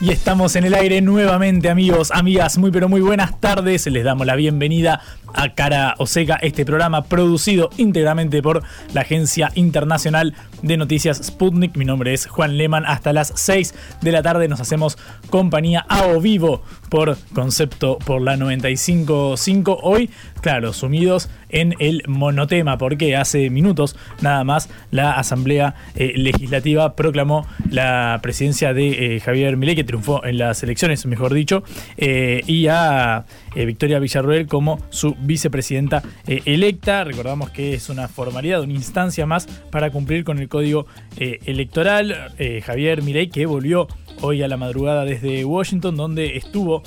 Y estamos en el aire nuevamente, amigos, amigas, muy pero muy buenas tardes. Les damos la bienvenida a Cara Oseca, este programa producido íntegramente por la Agencia Internacional de Noticias Sputnik. Mi nombre es Juan Lehmann. Hasta las 6 de la tarde nos hacemos compañía a o vivo por concepto por la 95.5. Hoy, claro, sumidos en el monotema, porque hace minutos nada más la Asamblea eh, Legislativa proclamó la presidencia de eh, Javier Milei, triunfó en las elecciones, mejor dicho, eh, y a Victoria Villarroel como su vicepresidenta electa. Recordamos que es una formalidad, una instancia más para cumplir con el código electoral. Javier Milei, que volvió hoy a la madrugada desde Washington, donde estuvo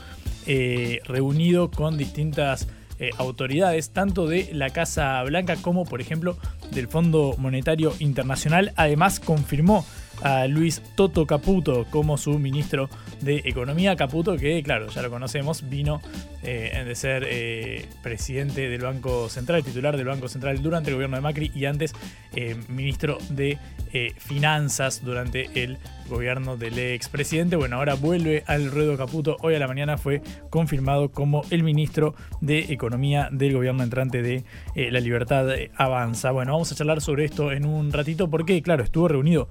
reunido con distintas eh, autoridades, tanto de la Casa Blanca como, por ejemplo, del Fondo Monetario Internacional. Además, confirmó a Luis Toto Caputo como su ministro de Economía. Caputo, que claro, ya lo conocemos, vino eh, de ser eh, presidente del Banco Central, titular del Banco Central durante el gobierno de Macri y antes eh, ministro de Finanzas durante el gobierno del expresidente. Bueno, ahora vuelve al ruedo Caputo. Hoy a la mañana fue confirmado como el ministro de Economía del gobierno entrante de La Libertad Avanza. Bueno, vamos a charlar sobre esto en un ratito porque, claro, estuvo reunido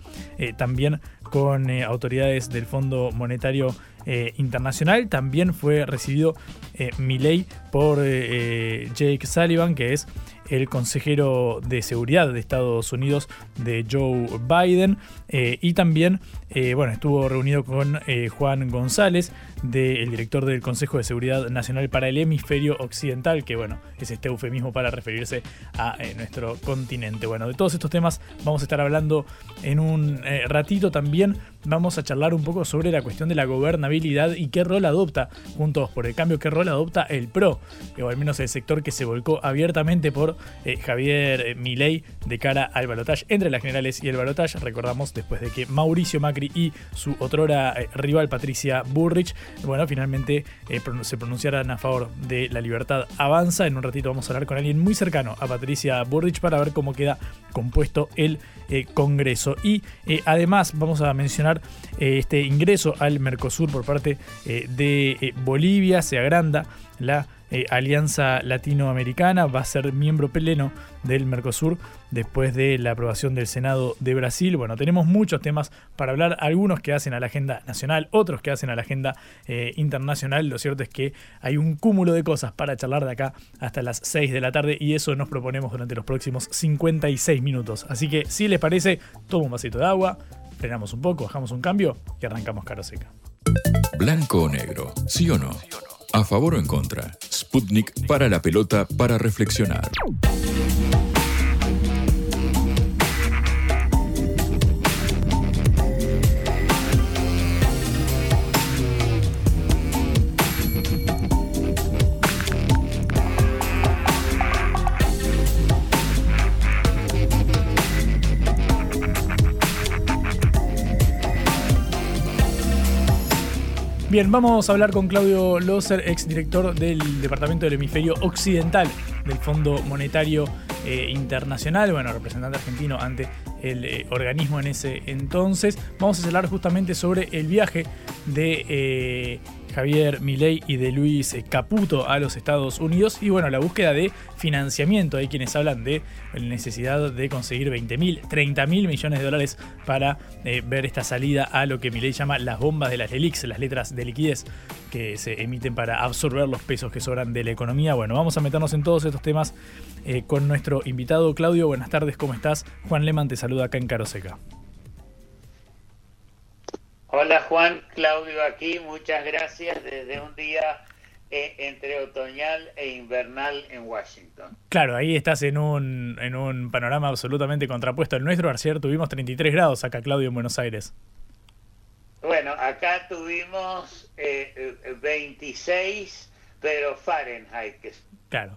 también con eh, autoridades del Fondo Monetario eh, Internacional. También fue recibido eh, Milei por Jake Sullivan, que es el consejero de seguridad de Estados Unidos de Joe Biden eh, y también eh, bueno, estuvo reunido con eh, Juan González, del director del Consejo de Seguridad Nacional para el Hemisferio Occidental, que bueno, es este eufemismo para referirse a nuestro continente. Bueno, de todos estos temas vamos a estar hablando en un ratito también. Vamos a charlar un poco sobre la cuestión de la gobernabilidad y qué rol adopta, juntos por el cambio, qué rol adopta el PRO, o al menos el sector que se volcó abiertamente por eh, Javier eh, Milei de cara al balotaje entre las generales y el balotaje. Recordamos después de que Mauricio Macri y su otrora eh, rival Patricia Burrich, bueno, finalmente se pronunciaran a favor de la libertad avanza. En un ratito vamos a hablar con alguien muy cercano a Patricia Burrich para ver cómo queda compuesto el Congreso. Y además vamos a mencionar este ingreso al Mercosur por parte de Bolivia. Se agranda la eh, Alianza Latinoamericana, va a ser miembro pleno del Mercosur después de la aprobación del Senado de Brasil. Bueno, tenemos muchos temas para hablar, algunos que hacen a la agenda nacional, otros que hacen a la agenda eh, internacional. Lo cierto es que hay un cúmulo de cosas para charlar de acá hasta las 6 de la tarde y eso nos proponemos durante los próximos 56 minutos. Así que si les parece, tomo un vasito de agua, frenamos un poco, bajamos un cambio y arrancamos caro seca. Blanco o negro, ¿Sí o no? ¿A favor o en contra? Sputnik para la pelota para reflexionar. Bien, vamos a hablar con Claudio Loser, exdirector del Departamento del Hemisferio Occidental del Fondo Monetario eh, Internacional, bueno, representante argentino ante el eh, organismo en ese entonces. Vamos a hablar justamente sobre el viaje de eh, Javier Milei y de Luis Caputo a los Estados Unidos. Y bueno, la búsqueda de financiamiento. Hay quienes hablan de la necesidad de conseguir 20 mil, 30 mil millones de dólares para eh, ver esta salida a lo que Milei llama las bombas de las LELIX, las letras de liquidez que se emiten para absorber los pesos que sobran de la economía. Bueno, vamos a meternos en todos estos temas eh, con nuestro invitado Claudio. Buenas tardes, ¿cómo estás? Juan Leman te saluda acá en Caroseca. Hola Juan, Claudio aquí, muchas gracias desde un día eh, entre otoñal e invernal en Washington. Claro, ahí estás en un, en un panorama absolutamente contrapuesto al nuestro. Ayer tuvimos 33 grados acá, Claudio, en Buenos Aires. Bueno, acá tuvimos eh, 26, pero Fahrenheit. Claro,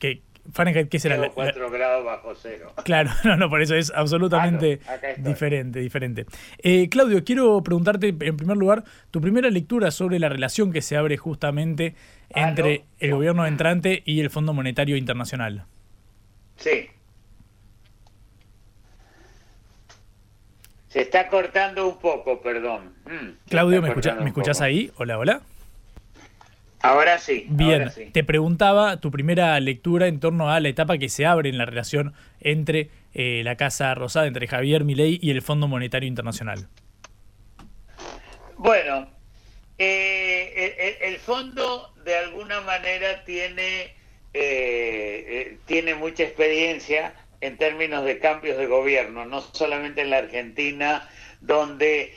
que, Fahrenheit, ¿qué será? 4 grados bajo cero. Claro, no, no, por eso es absolutamente diferente, diferente. Eh, Claudio, quiero preguntarte en primer lugar tu primera lectura sobre la relación que se abre justamente ah, entre el gobierno entrante y el Fondo Monetario Internacional. Sí. Se está cortando un poco, perdón. Mm, Claudio, ¿me, escuchas ¿me escuchás ahí? Hola, hola. Ahora sí. Bien, te preguntaba tu primera lectura en torno a la etapa que se abre en la relación entre eh, la Casa Rosada, entre Javier Milei y el Fondo Monetario Internacional. Bueno, eh, el, fondo de alguna manera tiene, eh, tiene mucha experiencia en términos de cambios de gobierno, no solamente en la Argentina, donde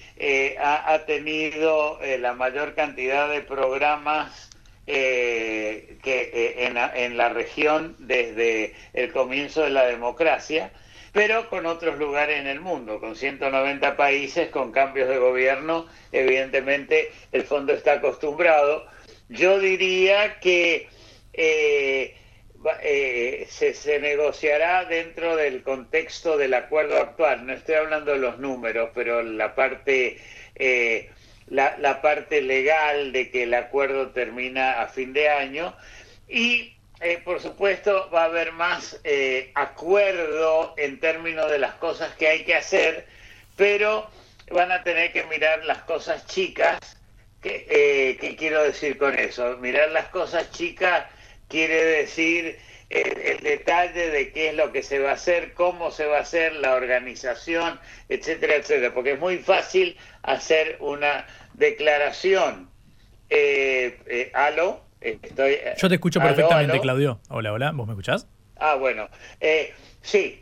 ha, ha, tenido la mayor cantidad de programas eh, que, eh, en, la región desde el comienzo de la democracia, pero con otros lugares en el mundo, con 190 países, con cambios de gobierno, evidentemente el fondo está acostumbrado. Yo diría que eh, se, se, negociará dentro del contexto del acuerdo actual. No estoy hablando de los números, pero la parte la, parte legal de que el acuerdo termina a fin de año y eh, por supuesto va a haber más eh, acuerdo en términos de las cosas que hay que hacer, pero van a tener que mirar las cosas chicas. ¿Qué, eh, ¿qué quiero decir con eso? Mirar las cosas chicas quiere decir el, detalle de qué es lo que se va a hacer, cómo se va a hacer, la organización, etcétera, etcétera, porque es muy fácil hacer una declaración. Eh, eh ¿Aló? Estoy, eh, Yo te escucho perfectamente, Claudio. Hola, hola, ¿vos me escuchás? Ah, bueno. Eh, sí,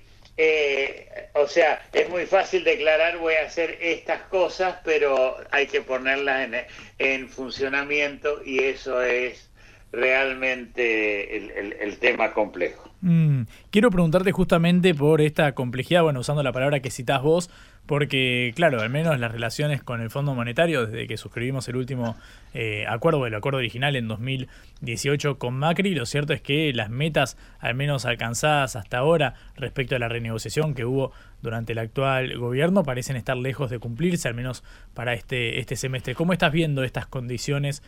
o sea, es muy fácil declarar voy a hacer estas cosas, pero hay que ponerlas en, en funcionamiento y eso es realmente el, tema complejo. Mm, quiero preguntarte justamente por esta complejidad, bueno, usando la palabra que citas vos, porque, claro, al menos las relaciones con el Fondo Monetario, desde que suscribimos el último eh, acuerdo, el acuerdo original en 2018 con Macri, lo cierto es que las metas, al menos alcanzadas hasta ahora, respecto a la renegociación que hubo durante el actual gobierno, parecen estar lejos de cumplirse, al menos para este, este semestre. ¿Cómo estás viendo estas condiciones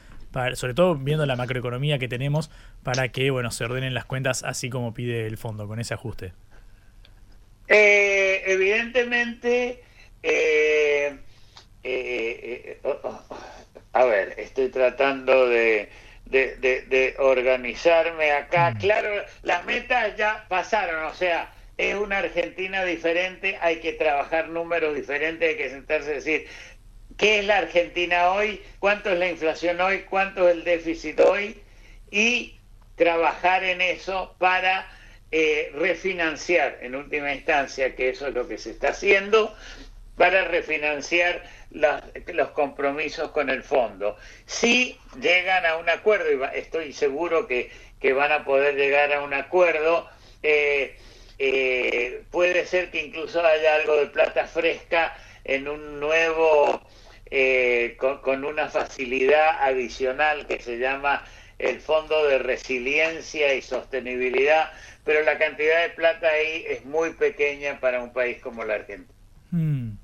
sobre todo viendo la macroeconomía que tenemos, para que bueno se ordenen las cuentas así como pide el fondo, con ese ajuste? Eh, evidentemente, eh, eh, oh, oh, a ver, estoy tratando de, de, organizarme acá. Mm. Claro, las metas ya pasaron, o sea, es una Argentina diferente, hay que trabajar números diferentes, hay que sentarse y decir, qué es la Argentina hoy, cuánto es la inflación hoy, cuánto es el déficit hoy y trabajar en eso para eh, refinanciar en última instancia, que eso es lo que se está haciendo, para refinanciar los compromisos con el fondo. Si llegan a un acuerdo, y estoy seguro que, van a poder llegar a un acuerdo, eh, eh, puede ser que incluso haya algo de plata fresca en un nuevo eh, con, una facilidad adicional que se llama el Fondo de Resiliencia y Sostenibilidad, pero la cantidad de plata ahí es muy pequeña para un país como la Argentina. Hmm.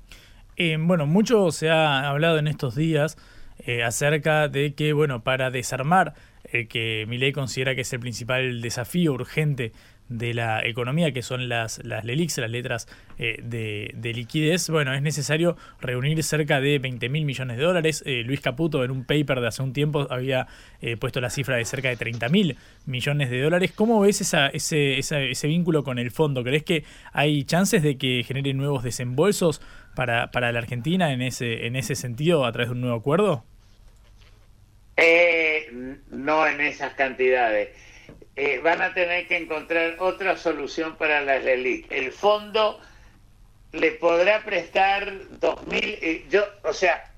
Eh, bueno, mucho se ha hablado en estos días eh, acerca de que, bueno, para desarmar el que Milei considera que es el principal desafío urgente de la economía, que son las, las LELIX, las letras eh, de, liquidez, bueno, es necesario reunir cerca de 20 mil millones de dólares. Eh, Luis Caputo en un paper de hace un tiempo había eh, puesto la cifra de cerca de 30 mil millones de dólares. ¿Cómo ves esa, ese, ese vínculo con el fondo? ¿Crees que hay chances de que genere nuevos desembolsos para, para la Argentina en ese, en ese sentido a través de un nuevo acuerdo? no en esas cantidades eh, van a tener que encontrar otra solución para las LELIC. El fondo le podrá prestar 2.000, eh, yo, o sea,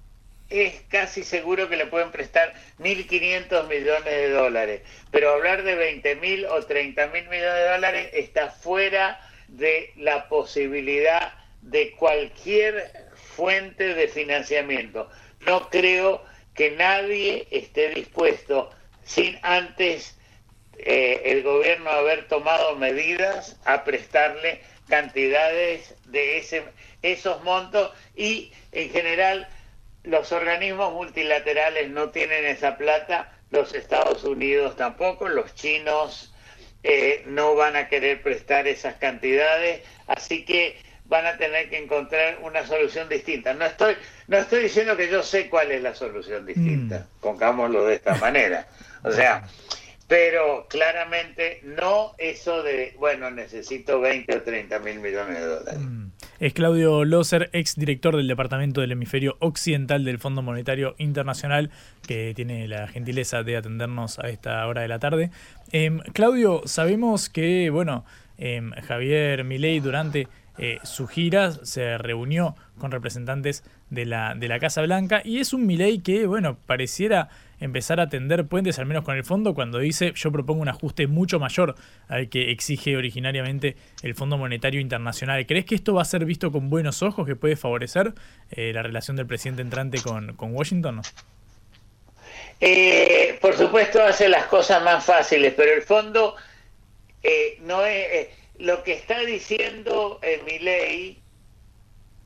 es casi seguro que le pueden prestar 1.500 millones de dólares, pero hablar de 20.000 o 30.000 millones de dólares está fuera de la posibilidad de cualquier fuente de financiamiento. No creo que nadie esté dispuesto sin antes eh, el gobierno haber tomado medidas a prestarle cantidades de ese, esos montos y en general los organismos multilaterales no tienen esa plata, los Estados Unidos tampoco, los chinos eh, no van a querer prestar esas cantidades, así que van a tener que encontrar una solución distinta. No estoy, no estoy diciendo que yo sé cuál es la solución distinta, mm. pongámoslo de esta manera. O sea, pero claramente no eso de, bueno, necesito 20 o 30 mil millones de dólares. Mm. Es Claudio Loser, ex director del Departamento del Hemisferio Occidental del Fondo Monetario Internacional, que tiene la gentileza de atendernos a esta hora de la tarde. Em, Claudio, sabemos que, bueno, em, Javier Milei durante eh, su gira se reunió con representantes de la, de la Casa Blanca y es un Milei que, bueno, pareciera empezar a tender puentes, al menos con el fondo, cuando dice yo propongo un ajuste mucho mayor al que exige originariamente el Fondo Monetario Internacional. ¿Crees que esto va a ser visto con buenos ojos, que puede favorecer eh, la relación del presidente entrante con, con Washington? Eh, por supuesto hace las cosas más fáciles, pero el fondo eh, no es lo que está diciendo mi ley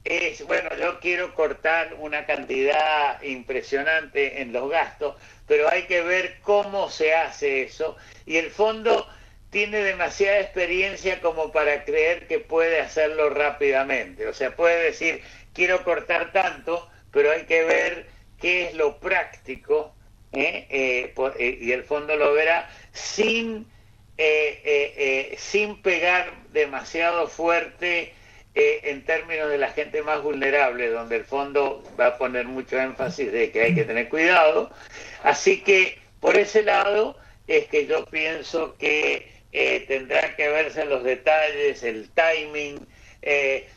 es, bueno, yo quiero cortar una cantidad impresionante en los gastos, pero hay que ver cómo se hace eso. Y el fondo tiene demasiada experiencia como para creer que puede hacerlo rápidamente. O sea, puede decir, quiero cortar tanto, pero hay que ver qué es lo práctico, ¿eh? Eh, eh, y el fondo lo verá sin, sin pegar demasiado fuerte eh, en términos de la gente más vulnerable, donde el fondo va a poner mucho énfasis de que hay que tener cuidado. Así que por ese lado es que yo pienso que eh, tendrán que verse los detalles, el timing, eh,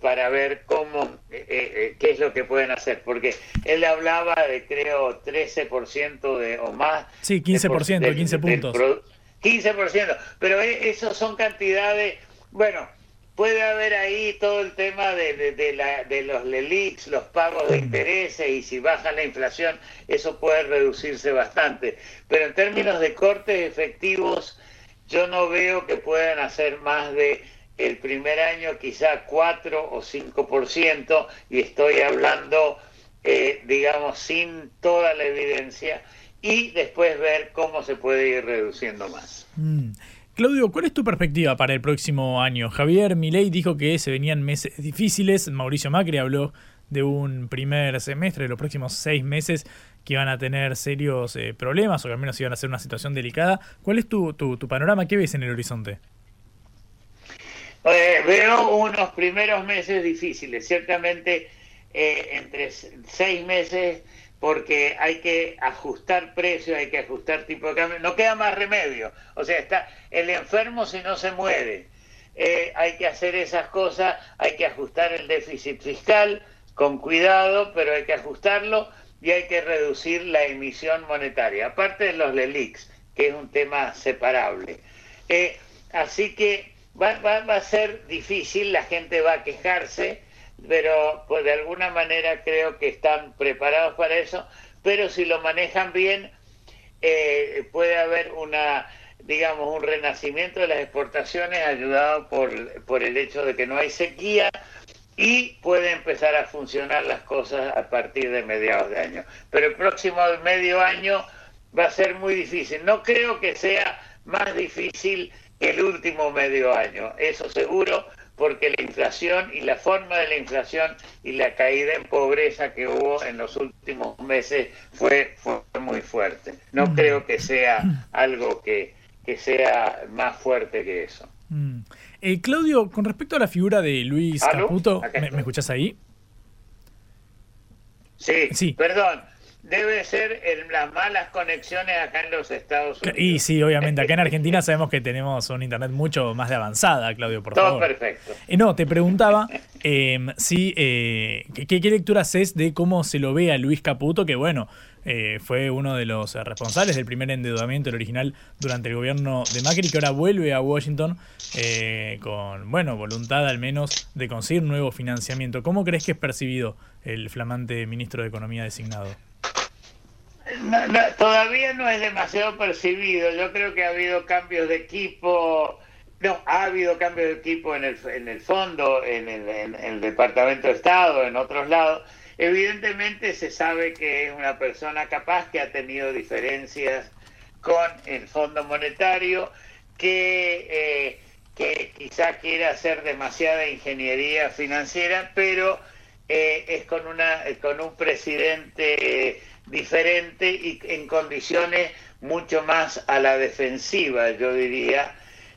para ver cómo, qué es lo que pueden hacer. Porque él hablaba de, creo, 13% de, o más. Sí, 15%, de, 15 puntos. 15%, pero esos son cantidades, bueno, puede haber ahí todo el tema de, de, la, de los LELIX, los pagos de intereses y si baja la inflación, eso puede reducirse bastante. Pero en términos de cortes efectivos, yo no veo que puedan hacer más de el primer año quizá 4 o 5% y estoy hablando, eh, digamos, sin toda la evidencia y después ver cómo se puede ir reduciendo más. Mm. Claudio, ¿cuál es tu perspectiva para el próximo año? Javier Milei dijo que se venían meses difíciles, Mauricio Macri habló de un primer semestre, de los próximos seis meses que iban a tener serios eh, problemas o que al menos iban a ser una situación delicada. ¿Cuál es tu, tu, panorama? ¿Qué ves en el horizonte? Eh, veo unos primeros meses difíciles, ciertamente eh, entre seis meses porque hay que ajustar precios, hay que ajustar tipo de cambio, no queda más remedio. O sea, está el enfermo si no se muere. Eh, hay que hacer esas cosas, hay que ajustar el déficit fiscal con cuidado, pero hay que ajustarlo y hay que reducir la emisión monetaria, aparte de los LELIX, que es un tema separable. Eh, así que va, va, va a ser difícil, la gente va a quejarse, pero pues de alguna manera creo que están preparados para eso, pero si lo manejan bien, eh, puede haber una digamos un renacimiento de las exportaciones ayudado por, por el hecho de que no hay sequía y puede empezar a funcionar las cosas a partir de mediados de año. Pero el próximo medio año va a ser muy difícil. No creo que sea más difícil que el último medio año, eso seguro, porque la inflación y la forma de la inflación y la caída en pobreza que hubo en los últimos meses fue, fue muy fuerte. No Mm. creo que sea algo que, que sea más fuerte que eso. Mm. Eh, Claudio, con respecto a la figura de Luis ¿Aló? Caputo, ¿me, me escuchás ahí? Sí, Sí. perdón, debe ser en las malas conexiones acá en los Estados Unidos. Y sí, obviamente, acá en Argentina sabemos que tenemos un internet mucho más de avanzada, Claudio, por Todo favor. perfecto. Eh, no, te preguntaba eh, si, eh, ¿qué, qué lectura haces de cómo se lo ve a Luis Caputo, que bueno, eh, fue uno de los responsables del primer endeudamiento, el original, durante el gobierno de Macri, que ahora vuelve a Washington eh, con, bueno, voluntad al menos de conseguir nuevo financiamiento. ¿Cómo crees que es percibido el flamante ministro de Economía designado? No, no, todavía no es demasiado percibido. Yo creo que ha habido cambios de equipo. No, ha habido cambios de equipo en el, en el fondo, en el, en el Departamento de Estado, en otros lados. Evidentemente se sabe que es una persona capaz que ha tenido diferencias con el Fondo Monetario, que, eh, que quizá quiera hacer demasiada ingeniería financiera, pero eh, es con, una, con un presidente diferente y en condiciones mucho más a la defensiva, yo diría,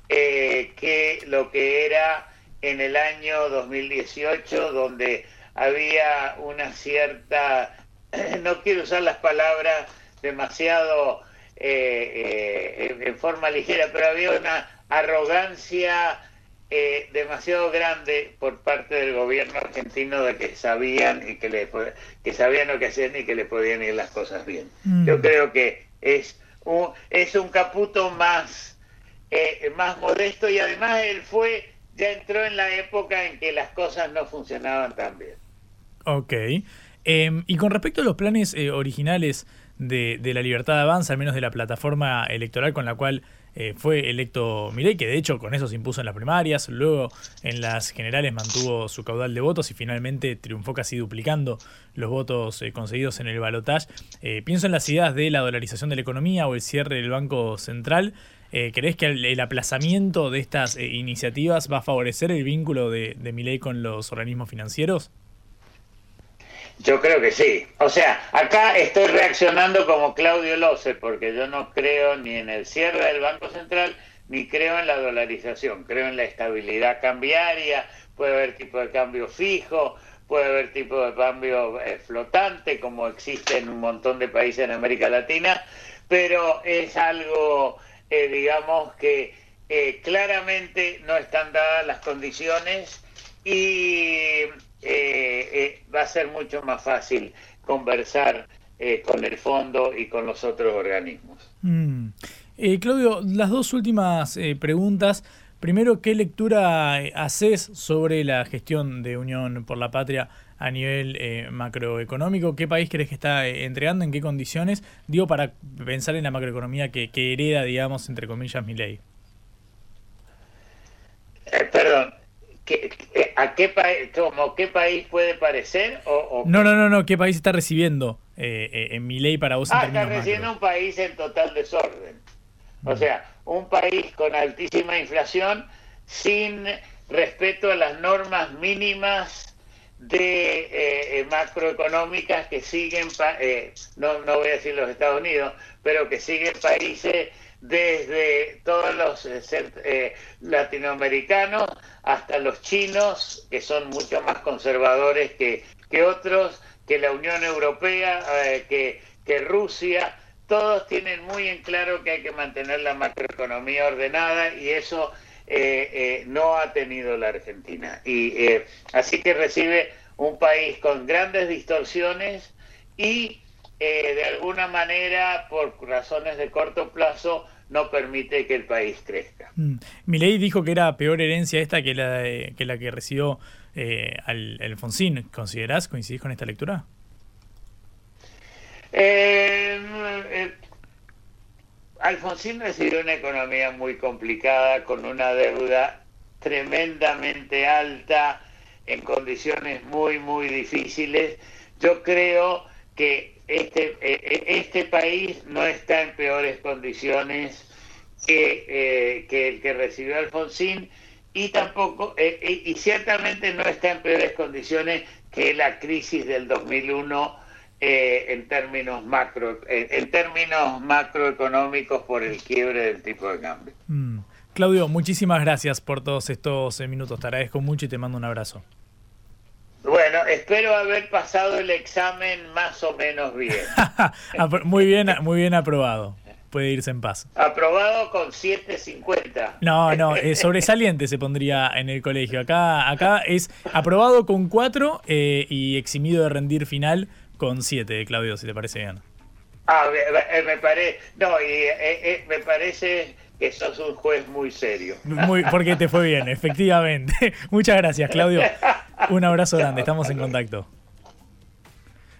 eh, que lo que era en el año 2018, donde había una cierta, no quiero usar las palabras demasiado eh, eh, en forma ligera, pero había una arrogancia eh, demasiado grande por parte del gobierno argentino de que sabían y que le que sabían lo que hacían y que le podían ir las cosas bien. Mm. Yo creo que es un, es un caputo más eh, más modesto y además él fue ya entró en la época en que las cosas no funcionaban tan bien. Ok. Eh, y con respecto a los planes eh, originales de, de, la Libertad de Avanza, al menos de la plataforma electoral con la cual eh, fue electo Milei, que de hecho con eso se impuso en las primarias, luego en las generales mantuvo su caudal de votos y finalmente triunfó casi duplicando los votos eh, conseguidos en el balotaje. Eh, pienso en las ideas de la dolarización de la economía o el cierre del Banco Central. ¿Crees que el, aplazamiento de estas iniciativas va a favorecer el vínculo de, de Milei con los organismos financieros? Yo creo que sí. O sea, acá estoy reaccionando como Claudio Lose, porque yo no creo ni en el cierre del Banco Central, ni creo en la dolarización. Creo en la estabilidad cambiaria, puede haber tipo de cambio fijo, puede haber tipo de cambio eh, flotante, como existe en un montón de países en América Latina, pero es algo, eh, digamos, que eh, claramente no están dadas las condiciones y eh, eh, va a ser mucho más fácil conversar eh, con el fondo y con los otros organismos. Mm. Claudio, las dos últimas eh, preguntas. Primero, ¿qué lectura eh, haces sobre la gestión de Unión por la Patria a nivel eh, macroeconómico? ¿Qué país crees que está eh, entregando? ¿En qué condiciones? Digo, para pensar en la macroeconomía que, que hereda, digamos, entre comillas, mi ley. perdón, ¿Qué, ¿A qué país, como qué país puede parecer? O, o... No, no, no, no, ¿qué país está recibiendo eh, eh, en mi ley para vos? Ah, está recibiendo un país en total desorden. O sea, un país con altísima inflación, sin respeto a las normas mínimas de eh, macroeconómicas que siguen, eh, no, no voy a decir los Estados Unidos, pero que siguen países desde todos los eh, latinoamericanos hasta los chinos, que son mucho más conservadores que, que otros, que la Unión Europea, eh, que, que, Rusia, todos tienen muy en claro que hay que mantener la macroeconomía ordenada y eso eh, no ha tenido la Argentina. Y eh, así que recibe un país con grandes distorsiones y eh, de alguna manera, por razones de corto plazo, no permite que el país crezca. Mm. Milei dijo que era peor herencia esta que la, de, que, la que recibió eh, al, Alfonsín. ¿Considerás, coincidís con esta lectura? Eh, Alfonsín recibió una economía muy complicada, con una deuda tremendamente alta, en condiciones muy, muy difíciles. Yo creo que este, este país no está en peores condiciones que, que el que recibió Alfonsín y tampoco, y ciertamente no está en peores condiciones que la crisis del 2001 en términos macro, en términos macroeconómicos por el quiebre del tipo de cambio. Mm. Claudio, muchísimas gracias por todos estos minutos. Te agradezco mucho y te mando un abrazo. Bueno, espero haber pasado el examen más o menos bien. muy bien, muy bien aprobado. Puede irse en paz. Aprobado con 7.50. No, no, eh, sobresaliente se pondría en el colegio. Acá, acá es aprobado con 4 eh, y eximido de rendir final con 7, Claudio, si te parece bien. Ah, me, parece, no, y eh, me parece que sos un juez muy serio. Muy, porque te fue bien, efectivamente. Muchas gracias, Claudio. Un abrazo grande, estamos en contacto.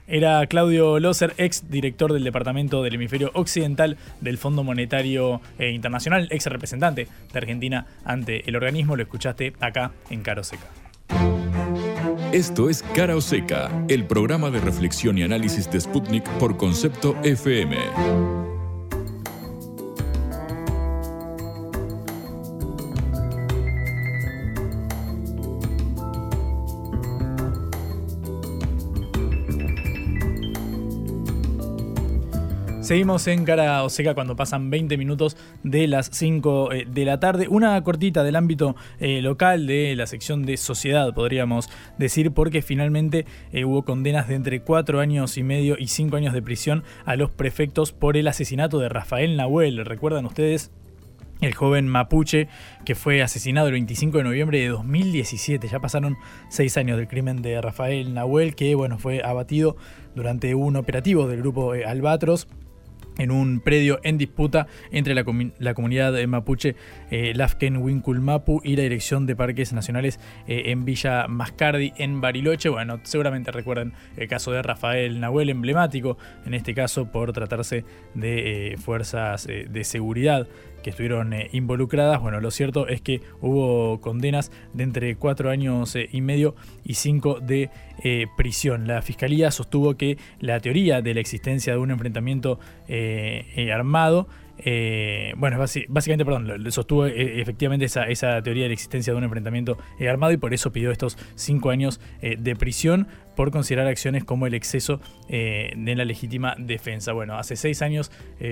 Era Claudio Loser, ex director del Departamento del Hemisferio Occidental del Fondo Monetario eh, Internacional, ex representante de Argentina ante el organismo. Lo escuchaste acá en Caro Seca. Esto es Cara o Seca, el programa de reflexión y análisis de Sputnik por concepto FM. Seguimos en Cara o cuando pasan 20 minutos de las 5 eh, de la tarde. Una cortita del ámbito eh, local de la sección de sociedad, podríamos decir, porque finalmente eh, hubo condenas de entre 4 años y medio y 5 años de prisión a los prefectos por el asesinato de Rafael Nahuel. ¿Recuerdan ustedes? el joven mapuche que fue asesinado el 25 de noviembre de 2017. Ya pasaron seis años del crimen de Rafael Nahuel, que bueno, fue abatido durante un operativo del grupo Albatros en un predio en disputa entre la, comunidad mapuche eh, Lafken Winkulmapu y la Dirección de Parques Nacionales eh, en Villa Mascardi, en Bariloche. Bueno, seguramente recuerdan el caso de Rafael Nahuel, emblemático, en este caso por tratarse de eh, fuerzas de seguridad que estuvieron eh, involucradas. Bueno, lo cierto es que hubo condenas de entre cuatro años eh, y medio y cinco de eh, prisión. La fiscalía sostuvo que la teoría de la existencia de un enfrentamiento armado bueno, básicamente, perdón, sostuvo efectivamente esa, teoría de la existencia de un enfrentamiento armado y por eso pidió estos cinco años de prisión por considerar acciones como el exceso de la legítima defensa. Bueno, hace seis años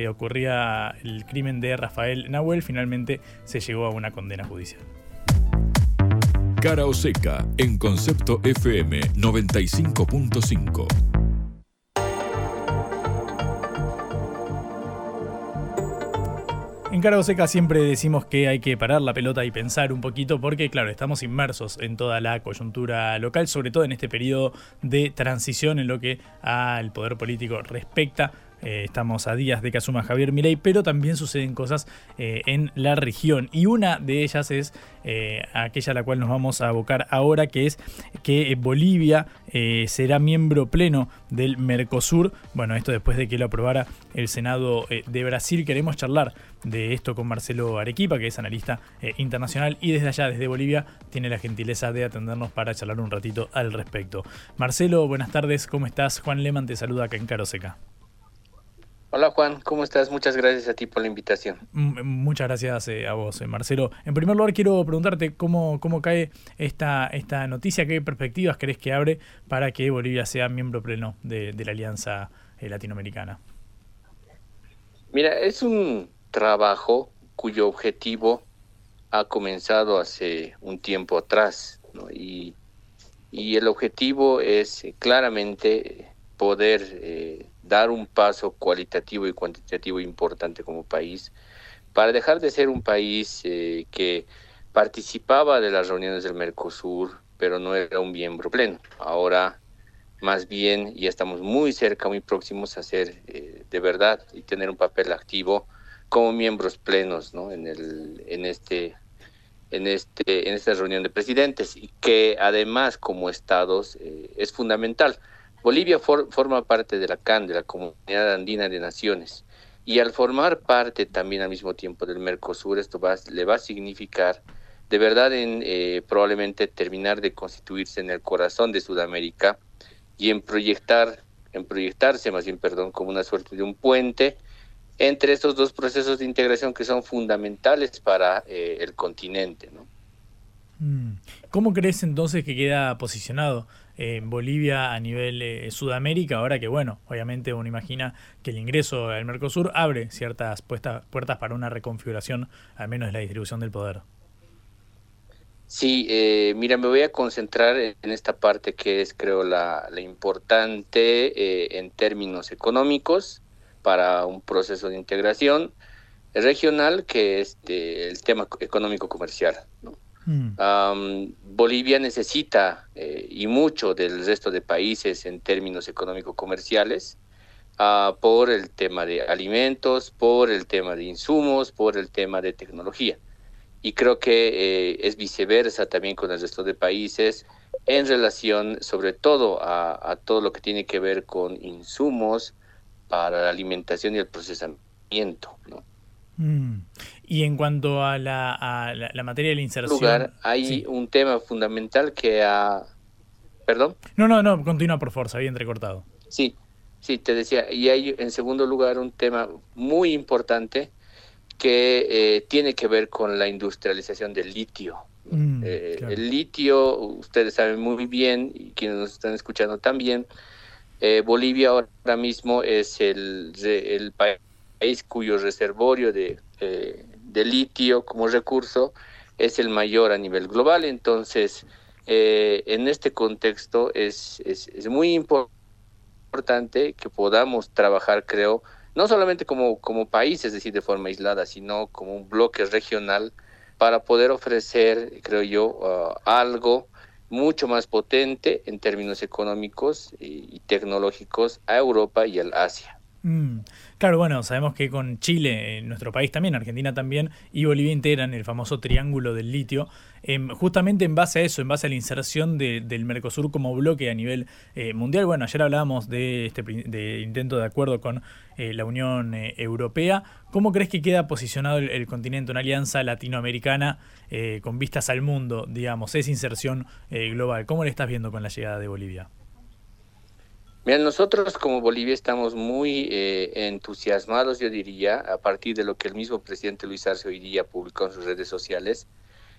ocurría el crimen de Rafael Nahuel, finalmente se llegó a una condena judicial. Cara o seca en concepto FM 95.5. En Cargo Seca siempre decimos que hay que parar la pelota y pensar un poquito porque, claro, estamos inmersos en toda la coyuntura local, sobre todo en este periodo de transición en lo que al poder político respecta. Eh, estamos a días de que asuma Javier Milei, pero también suceden cosas eh, en la región. Y una de ellas es eh, aquella a la cual nos vamos a abocar ahora, que es que Bolivia será miembro pleno del Mercosur. Bueno, esto después de que lo aprobara el Senado de Brasil. Queremos charlar de esto con Marcelo Arequipa, que es analista internacional y desde allá, desde Bolivia, tiene la gentileza de atendernos para charlar un ratito al respecto. Marcelo, buenas tardes, ¿cómo estás? Juan Leman te saluda acá en Caroseca. Hola Juan, ¿cómo estás? Muchas gracias a ti por la invitación. Muchas gracias eh, a vos, eh, Marcelo. En primer lugar, quiero preguntarte cómo, cómo cae esta, esta noticia, qué perspectivas crees que abre para que Bolivia sea miembro pleno de, la Alianza eh, Latinoamericana. Mira, es un trabajo cuyo objetivo ha comenzado hace un tiempo atrás y, y, el objetivo es claramente poder dar un paso cualitativo y cuantitativo importante como país para dejar de ser un país eh, que participaba de las reuniones del Mercosur, pero no era un miembro pleno. Ahora, más bien, ya estamos muy cerca, muy próximos a ser eh, de verdad y tener un papel activo como miembros plenos ¿no? en, el, en, este, en, este, en esta reunión de presidentes y que además como estados eh, es fundamental Bolivia forma parte de la CAN, de la Comunidad Andina de Naciones, y al formar parte también al mismo tiempo del Mercosur, esto va, le va a significar de verdad en eh, probablemente terminar de constituirse en el corazón de Sudamérica y en proyectar en proyectarse más bien, perdón, como una suerte de un puente entre estos dos procesos de integración que son fundamentales para eh, el continente. ¿no? Mm. ¿Cómo crees entonces que queda posicionado en Bolivia a nivel eh, Sudamérica? Ahora que, bueno, obviamente uno imagina que el ingreso al Mercosur abre ciertas puertas para una reconfiguración, al menos de la distribución del poder. Sí, eh, mira, me voy a concentrar en esta parte que es, creo, la, importante eh, en términos económicos para un proceso de integración regional, que es este, el tema económico-comercial. Mm. Bolivia necesita eh, y mucho del resto de países en términos económico-comerciales ah, por el tema de alimentos, por el tema de insumos, por el tema de tecnología y creo que eh, es viceversa también con el resto de países en relación sobre todo a, todo lo que tiene que ver con insumos para la alimentación y el procesamiento. Mm. Y en cuanto a la, la, materia de la inserción... Lugar, hay un tema fundamental que ha... ¿Perdón? No, no, no, continúa por fuerza, había entrecortado. Sí, sí, te decía, y hay en segundo lugar un tema muy importante que eh, tiene que ver con la industrialización del litio. Mm, eh, el litio, ustedes saben muy bien, y quienes nos están escuchando también, eh, Bolivia ahora mismo es el, el país cuyo reservorio de, de, litio como recurso es el mayor a nivel global. Entonces, en este contexto es, es, es muy importante que podamos trabajar, creo, no solamente como, como país, es decir, de forma aislada, sino como un bloque regional para poder ofrecer, creo yo, uh, algo mucho más potente en términos económicos y, tecnológicos a Europa y al Asia. Mm. Claro, bueno, sabemos que con Chile, en nuestro país también, Argentina también, y Bolivia integran el famoso triángulo del litio, em, justamente en base a eso, en base a la inserción del Mercosur como bloque a nivel eh, mundial. Bueno, ayer hablábamos de este de intento de acuerdo con eh, la Unión eh, Europea. ¿Cómo crees que queda posicionado el, continente, una alianza latinoamericana con vistas al mundo, digamos, esa inserción global? ¿Cómo le estás viendo con la llegada de Bolivia? Mira, nosotros como Bolivia estamos muy eh, entusiasmados, yo diría, a partir de lo que el mismo presidente Luis Arce hoy día publicó en sus redes sociales,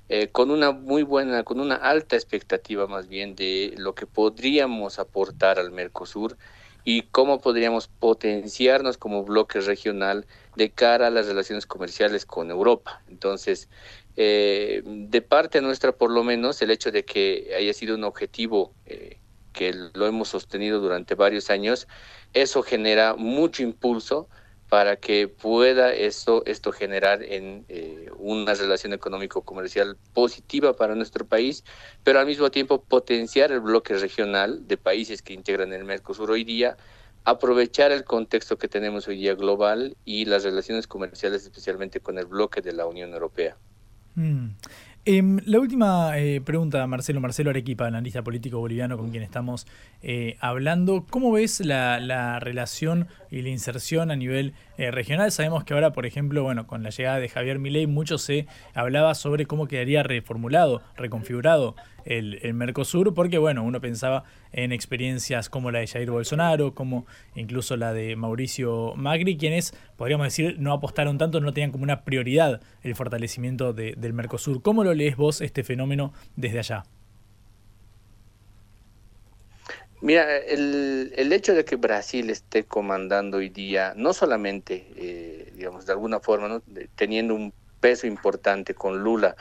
eh, con una muy buena, con una alta expectativa más bien de lo que podríamos aportar al Mercosur y cómo podríamos potenciarnos como bloque regional de cara a las relaciones comerciales con Europa. Entonces, eh, de parte nuestra, por lo menos, el hecho de que haya sido un objetivo que lo hemos sostenido durante varios años, eso genera mucho impulso para que pueda esto, esto generar en eh, una relación económico-comercial positiva para nuestro país, pero al mismo tiempo potenciar el bloque regional de países que integran el Mercosur hoy día, aprovechar el contexto que tenemos hoy día global y las relaciones comerciales especialmente con el bloque de la Unión Europea. Mm. Em, la última eh, pregunta, Marcelo, Marcelo Arequipa, analista político boliviano con quien estamos eh, hablando. ¿Cómo ves la, relación y la inserción a nivel eh, regional? Sabemos que ahora, por ejemplo, bueno, con la llegada de Javier Milei, mucho se hablaba sobre cómo quedaría reformulado, reconfigurado el, Mercosur, porque bueno, uno pensaba en experiencias como la de Jair Bolsonaro, como incluso la de Mauricio Macri, quienes, podríamos decir, no apostaron tanto, no tenían como una prioridad el fortalecimiento del Mercosur. ¿Cómo lo lees vos este fenómeno desde allá? Mira, el, el, hecho de que Brasil esté comandando hoy día, no solamente, eh, digamos, de alguna forma, teniendo un peso importante con Lula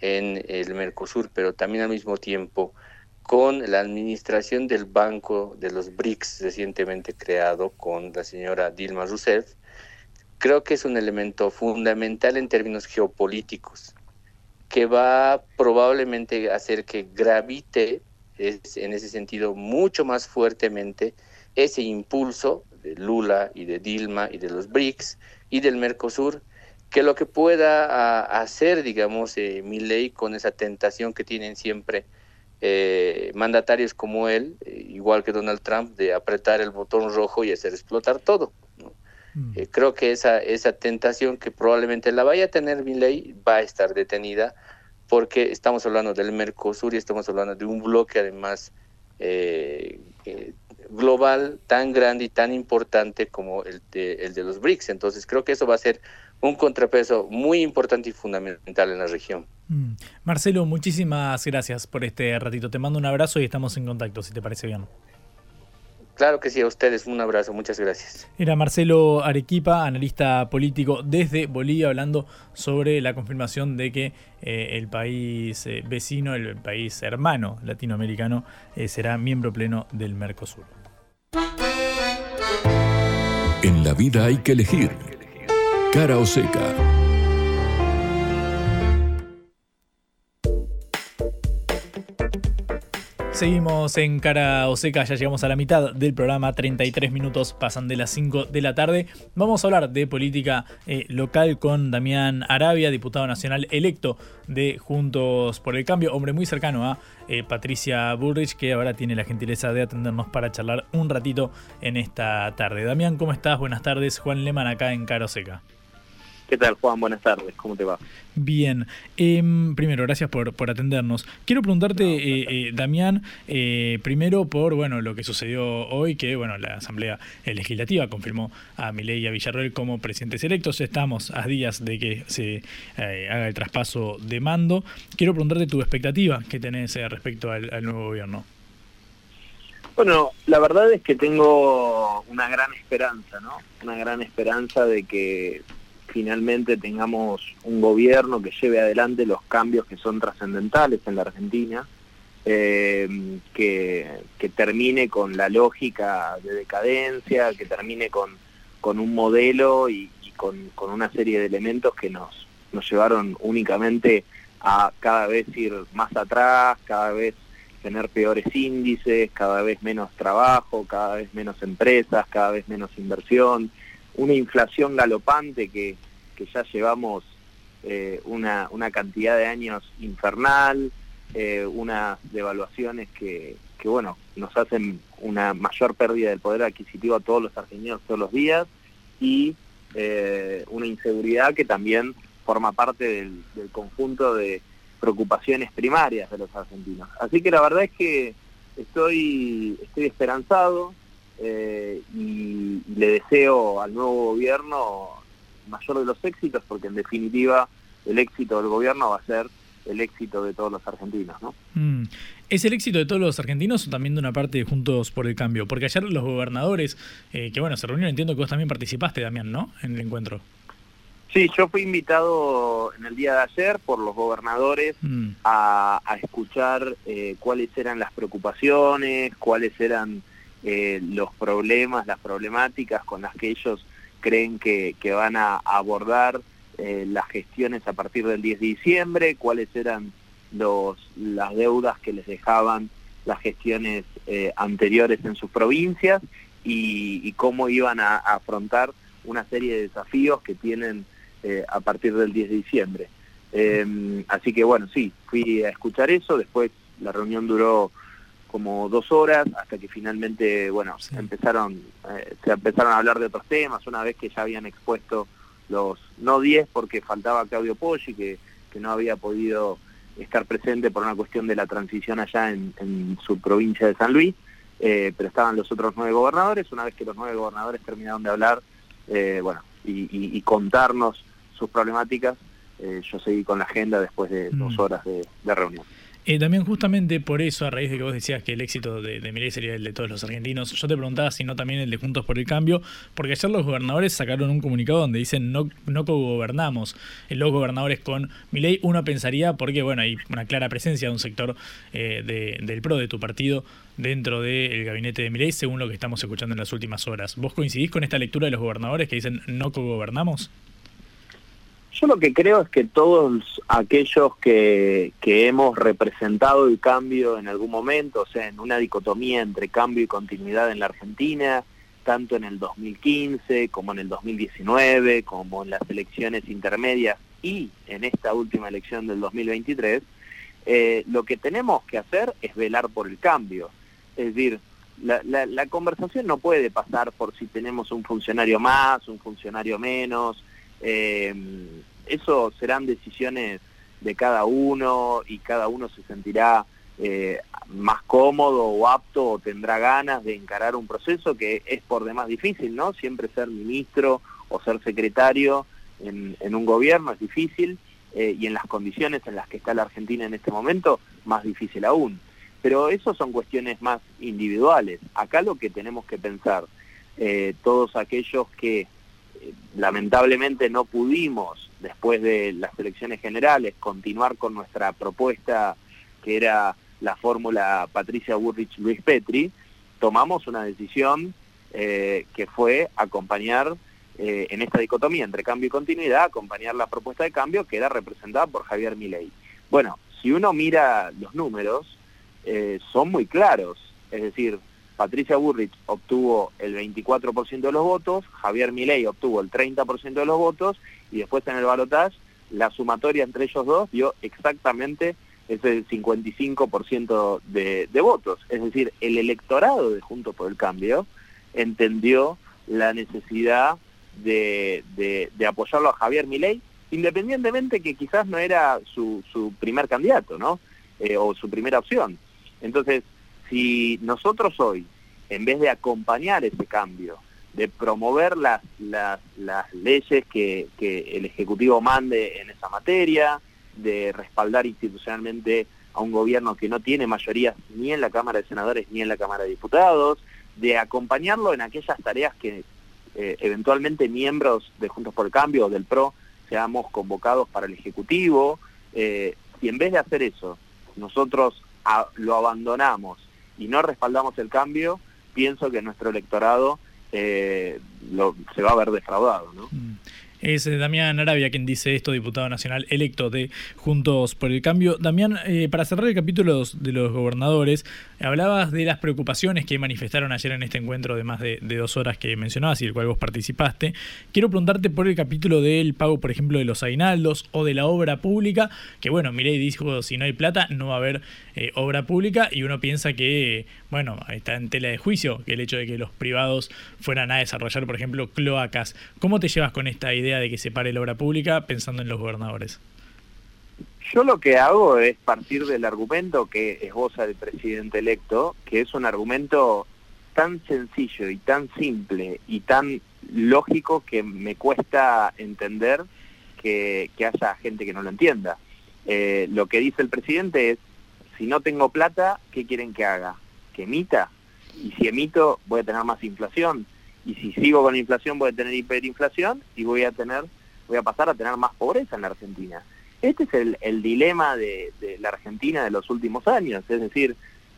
en el Mercosur, pero también al mismo tiempo con la administración del Banco de los BRICS recientemente creado con la señora Dilma Rousseff, creo que es un elemento fundamental en términos geopolíticos, que va probablemente a hacer que gravite es en ese sentido mucho más fuertemente ese impulso de Lula y de Dilma y de los BRICS y del Mercosur que lo que pueda hacer, digamos, eh, mi ley con esa tentación que tienen siempre eh, mandatarios como él, eh, igual que Donald Trump, de apretar el botón rojo y hacer explotar todo. Mm. creo que esa, esa tentación que probablemente la vaya a tener mi ley va a estar detenida porque estamos hablando del Mercosur y estamos hablando de un bloque además eh, global tan grande y tan importante como el de, el de los BRICS. Entonces creo que eso va a ser un contrapeso muy importante y fundamental en la región. Mm. Marcelo, muchísimas gracias por este ratito. Te mando un abrazo y estamos en contacto, si te parece bien. Claro que sí, a ustedes un abrazo, muchas gracias. Era Marcelo Arequipa, analista político desde Bolivia, hablando sobre la confirmación de que eh, el país eh, vecino, el país hermano latinoamericano, eh, será miembro pleno del Mercosur. En la vida hay que elegir cara o. Seguimos en Cara o Seca, ya llegamos a la mitad del programa, 33 minutos pasan de las 5 de la tarde. Vamos a hablar de política eh, local con Damián Arabia, diputado nacional electo de Juntos por el Cambio, hombre muy cercano a eh, Patricia Bullrich, que ahora tiene la gentileza de atendernos para charlar un ratito en esta tarde. Damián, ¿cómo estás? Buenas tardes. Juan Leman acá en Cara o Seca. ¿Qué tal, Juan? Buenas tardes. ¿Cómo te va? Bien. Em, primero, gracias por, por, atendernos. Quiero preguntarte, eh, eh, Damián, eh, primero por bueno lo que sucedió hoy, que bueno la Asamblea Legislativa confirmó a Milei y a Villarroel como presidentes electos. Estamos a días de que se haga el traspaso de mando. Quiero preguntarte tu expectativa que tenés respecto al, al nuevo gobierno. Bueno, la verdad es que tengo una gran esperanza, ¿no? Una gran esperanza de que finalmente tengamos un gobierno que lleve adelante los cambios que son trascendentales en la Argentina, eh, que, termine con la lógica de decadencia, que termine con, con un modelo y, con, una serie de elementos que nos, nos llevaron únicamente a cada vez ir más atrás, cada vez tener peores índices, cada vez menos trabajo, cada vez menos empresas, cada vez menos inversión, una inflación galopante que, que ya llevamos eh, una, una, cantidad de años infernal, eh, unas devaluaciones que, que, bueno, nos hacen una mayor pérdida del poder adquisitivo a todos los argentinos todos los días y eh, una inseguridad que también forma parte del, conjunto de preocupaciones primarias de los argentinos. Así que la verdad es que estoy, estoy esperanzado y le deseo al nuevo gobierno mayor de los éxitos, porque en definitiva el éxito del gobierno va a ser el éxito de todos los argentinos, ¿no? Mm. ¿Es el éxito de todos los argentinos o también de una parte de Juntos por el Cambio? Porque ayer los gobernadores, eh, que bueno, se reunieron, entiendo que vos también participaste, Damián, ¿no? En el encuentro. Sí, yo fui invitado en el día de ayer por los gobernadores mm. a, escuchar eh, cuáles eran las preocupaciones, cuáles eran eh, los problemas, las problemáticas con las que ellos creen que, van a abordar eh, las gestiones a partir del 10 de diciembre, cuáles eran los, las deudas que les dejaban las gestiones eh, anteriores en sus provincias y, cómo iban a, afrontar una serie de desafíos que tienen eh, a partir del 10 de diciembre. Em, así que bueno, sí, fui a escuchar eso, después la reunión duró como dos horas hasta que finalmente, bueno, empezaron, eh, se empezaron a hablar de otros temas, una vez que ya habían expuesto los, no 10 porque faltaba Claudio Poggi, que, que no había podido estar presente por una cuestión de la transición allá en, su provincia de San Luis, eh, pero estaban los otros nueve gobernadores, una vez que los nueve gobernadores terminaron de hablar, eh, bueno, y, contarnos sus problemáticas, yo seguí con la agenda después de dos mm. horas de reunión. Eh, también justamente por eso, a raíz de que vos decías que el éxito de, de sería el de todos los argentinos, yo te preguntaba si no también el de Juntos por el Cambio, porque ayer los gobernadores sacaron un comunicado donde dicen no, no co-gobernamos los gobernadores con Milei. Uno pensaría, porque bueno, hay una clara presencia de un sector eh, del PRO, de tu partido, dentro del gabinete de Milei, según lo que estamos escuchando en las últimas horas. ¿Vos coincidís con esta lectura de los gobernadores que dicen no co-gobernamos? Yo lo que creo es que todos aquellos que, hemos representado el cambio en algún momento, o sea, en una dicotomía entre cambio y continuidad en la Argentina, tanto en el 2015 como en el 2019, como en las elecciones intermedias y en esta última elección del 2023, eh, lo que tenemos que hacer es velar por el cambio. Es decir, la, la conversación no puede pasar por si tenemos un funcionario más, un funcionario menos, eh, eso serán decisiones de cada uno y cada uno se sentirá eh, más cómodo o apto o tendrá ganas de encarar un proceso que es por demás difícil, ¿no? Siempre ser ministro o ser secretario en, un gobierno es difícil eh, y en las condiciones en las que está la Argentina en este momento, más difícil aún. Pero eso son cuestiones más individuales. Acá lo que tenemos que pensar, eh, todos aquellos que lamentablemente no pudimos, después de las elecciones generales, continuar con nuestra propuesta que era la fórmula Patricia Burrich-Luis Petri, tomamos una decisión eh, que fue acompañar eh, en esta dicotomía entre cambio y continuidad, acompañar la propuesta de cambio que era representada por Javier Milei. Bueno, si uno mira los números, eh, son muy claros, es decir, Patricia Burrich obtuvo el 24% de los votos, Javier Milei obtuvo el 30% de los votos y después en el balotaje la sumatoria entre ellos dos dio exactamente ese 55% de, de votos. Es decir, el electorado de Juntos por el Cambio entendió la necesidad de, apoyarlo a Javier Milei, independientemente que quizás no era su, su primer candidato, ¿no? Eh, o su primera opción. Entonces, si nosotros hoy, en vez de acompañar ese cambio, de promover las, las, las leyes que, que, el Ejecutivo mande en esa materia, de respaldar institucionalmente a un gobierno que no tiene mayoría ni en la Cámara de Senadores ni en la Cámara de Diputados, de acompañarlo en aquellas tareas que eh, eventualmente miembros de Juntos por el Cambio o del PRO seamos convocados para el Ejecutivo, eh, y en vez de hacer eso, nosotros lo abandonamos y no respaldamos el cambio, pienso que nuestro electorado eh, se va a ver defraudado. ¿no? Es eh, Damián Arabia quien dice esto, diputado nacional electo de Juntos por el Cambio. Damián, eh, para cerrar el capítulo de los gobernadores, hablabas de las preocupaciones que manifestaron ayer en este encuentro de más de, dos horas que mencionabas y el cual vos participaste. Quiero preguntarte por el capítulo del pago, por ejemplo, de los aguinaldos o de la obra pública, que bueno, Mirei dijo, si no hay plata, no va a haber eh, obra pública y uno piensa que, bueno, está en tela de juicio el hecho de que los privados fueran a desarrollar, por ejemplo, cloacas. ¿Cómo te llevas con esta idea de que se pare la obra pública pensando en los gobernadores? Yo lo que hago es partir del argumento que esboza el presidente electo, que es un argumento tan sencillo y tan simple y tan lógico que me cuesta entender que, haya gente que no lo entienda. Eh, lo que dice el presidente es, si no tengo plata, ¿qué quieren que haga? ¿Que emita? Y si emito, voy a tener más inflación y si sigo con inflación voy a tener hiperinflación y voy a tener voy a pasar a tener más pobreza en la Argentina. Este es el, dilema de, la Argentina de los últimos años, es decir,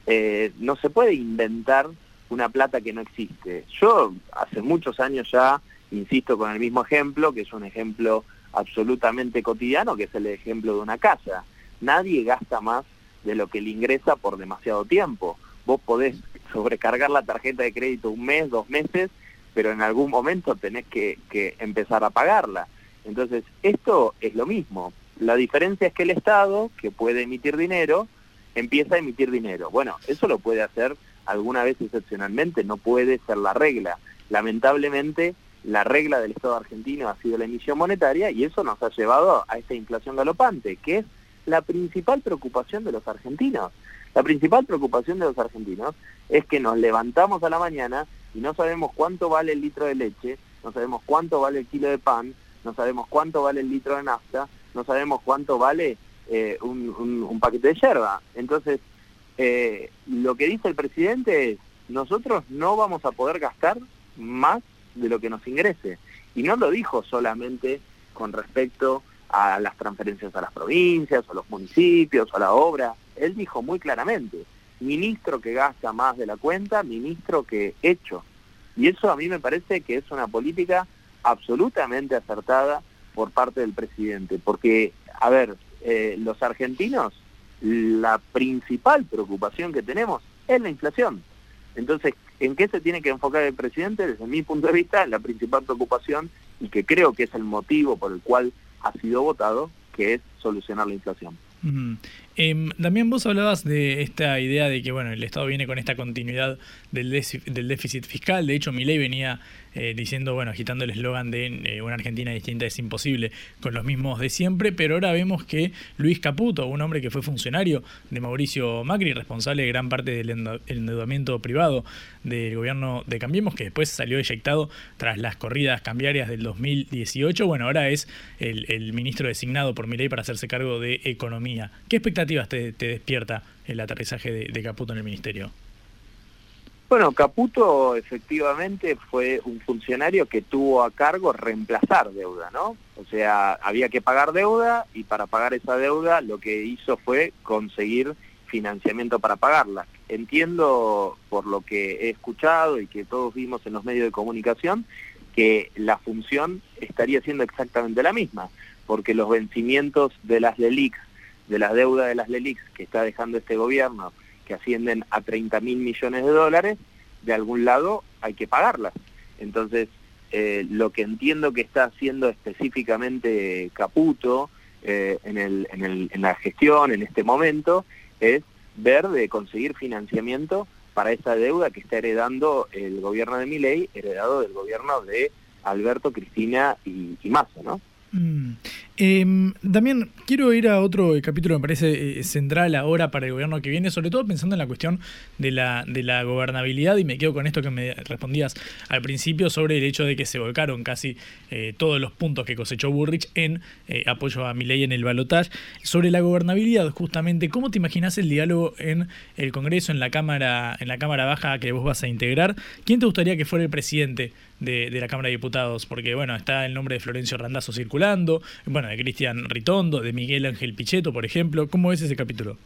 eh, no se puede inventar una plata que no existe. Yo hace muchos años ya insisto con el mismo ejemplo, que es un ejemplo absolutamente cotidiano, que es el ejemplo de una casa. Nadie gasta más de lo que le ingresa por demasiado tiempo. Vos podés sobrecargar la tarjeta de crédito un mes, dos meses, pero en algún momento tenés que, empezar a pagarla. Entonces, esto es lo mismo. La diferencia es que el Estado, que puede emitir dinero, empieza a emitir dinero. Bueno, eso lo puede hacer alguna vez excepcionalmente, no puede ser la regla. Lamentablemente, la regla del Estado argentino ha sido la emisión monetaria y eso nos ha llevado a esta inflación galopante, que es la principal preocupación de los argentinos. La principal preocupación de los argentinos es que nos levantamos a la mañana y no sabemos cuánto vale el litro de leche, no sabemos cuánto vale el kilo de pan, no sabemos cuánto vale el litro de nafta, no sabemos cuánto vale eh, un, paquete de yerba. Entonces, eh, lo que dice el presidente es, nosotros no vamos a poder gastar más de lo que nos ingrese. Y no lo dijo solamente con respecto a las transferencias a las provincias, a los municipios, a la obra. Él dijo muy claramente, ministro que gasta más de la cuenta, ministro que hecho. Y eso a mí me parece que es una política absolutamente acertada por parte del presidente, porque, a ver, eh, los argentinos, la principal preocupación que tenemos es la inflación. Entonces, ¿en qué se tiene que enfocar el presidente? Desde mi punto de vista, la principal preocupación, y que creo que es el motivo por el cual ha sido votado, que es solucionar la inflación. Eh, también vos hablabas de esta idea de que bueno el Estado viene con esta continuidad del, del déficit fiscal. De hecho, Milei venía eh, diciendo, bueno, agitando el eslogan de eh, una Argentina distinta es imposible con los mismos de siempre, pero ahora vemos que Luis Caputo, un hombre que fue funcionario de Mauricio Macri, responsable de gran parte del endeudamiento privado del gobierno de Cambiemos, que después salió eyectado tras las corridas cambiarias del 2018, bueno, ahora es el, ministro designado por Milei para hacerse cargo de Economía. ¿Qué expectativas te, despierta el aterrizaje de Caputo en el ministerio? Bueno, Caputo efectivamente fue un funcionario que tuvo a cargo reemplazar deuda, ¿no? O sea, había que pagar deuda y para pagar esa deuda lo que hizo fue conseguir financiamiento para pagarla. Entiendo por lo que he escuchado y que todos vimos en los medios de comunicación que la función estaría siendo exactamente la misma, porque los vencimientos de las LELIX, de las deudas de las LELIX que está dejando este gobierno, que ascienden a 30 mil millones de dólares, de algún lado hay que pagarlas. Entonces, eh, lo que entiendo que está haciendo específicamente Caputo eh, en, el, en, el, en la gestión en este momento es ver de conseguir financiamiento para esa deuda que está heredando el gobierno de Miley, heredado del gobierno de Alberto, Cristina y, y Massa, ¿no? Mm. Em, también quiero ir a otro capítulo que me parece eh, central ahora para el gobierno que viene, sobre todo pensando en la cuestión de la, de la gobernabilidad, y me quedo con esto que me respondías al principio sobre el hecho de que se volcaron casi eh, todos los puntos que cosechó Burrich en eh, apoyo a Milei en el balotaje. Sobre la gobernabilidad, justamente, ¿cómo te imaginas el diálogo en el Congreso, en la Cámara, en la Cámara Baja que vos vas a integrar? ¿Quién te gustaría que fuera el presidente de, de la Cámara de Diputados? Porque, bueno, está el nombre de Florencio Randazzo circulando, bueno, de Cristian Ritondo, de Miguel Ángel Pichetto, por ejemplo. ¿Cómo es ese capítulo?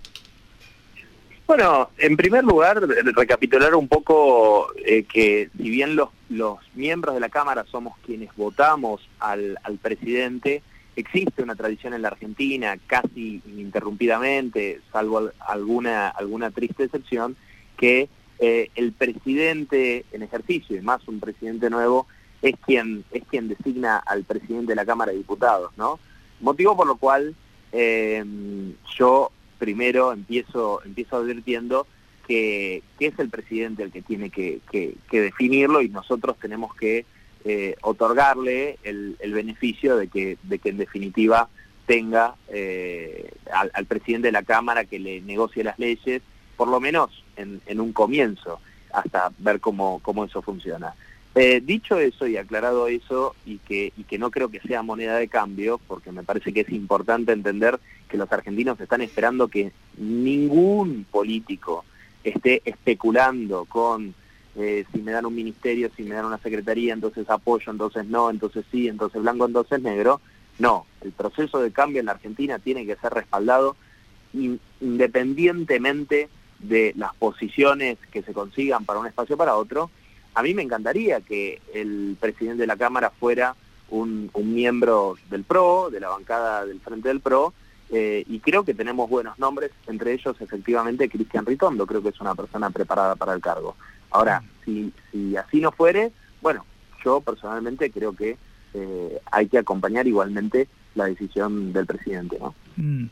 Bueno, en primer lugar, recapitular un poco eh, que si bien los, los miembros de la Cámara somos quienes votamos al, al presidente, existe una tradición en la Argentina, casi ininterrumpidamente, salvo alguna, alguna triste excepción, que eh, el presidente en ejercicio, y más un presidente nuevo, es quien, es quien designa al presidente de la Cámara de Diputados, ¿no? Motivo por lo cual eh, yo primero empiezo, empiezo advirtiendo que, es el presidente el que tiene que, definirlo y nosotros tenemos que eh, otorgarle el, beneficio de que, de que en definitiva tenga eh, al, presidente de la Cámara que le negocie las leyes, por lo menos en, en un comienzo, hasta ver cómo, cómo eso funciona. Eh, dicho eso y aclarado eso, y que, no creo que sea moneda de cambio, porque me parece que es importante entender que los argentinos están esperando que ningún político esté especulando con eh, si me dan un ministerio, si me dan una secretaría, entonces apoyo, entonces no, entonces sí, entonces blanco, entonces negro. No, el proceso de cambio en la Argentina tiene que ser respaldado independientemente de las posiciones que se consigan para un espacio para otro, a mí me encantaría que el presidente de la Cámara fuera un, miembro del PRO, de la bancada del Frente del PRO, eh, y creo que tenemos buenos nombres, entre ellos efectivamente Cristian Ritondo, creo que es una persona preparada para el cargo. Ahora, si, si así no fuere, bueno, yo personalmente creo que eh, hay que acompañar igualmente la decisión del presidente. ¿no? Mm.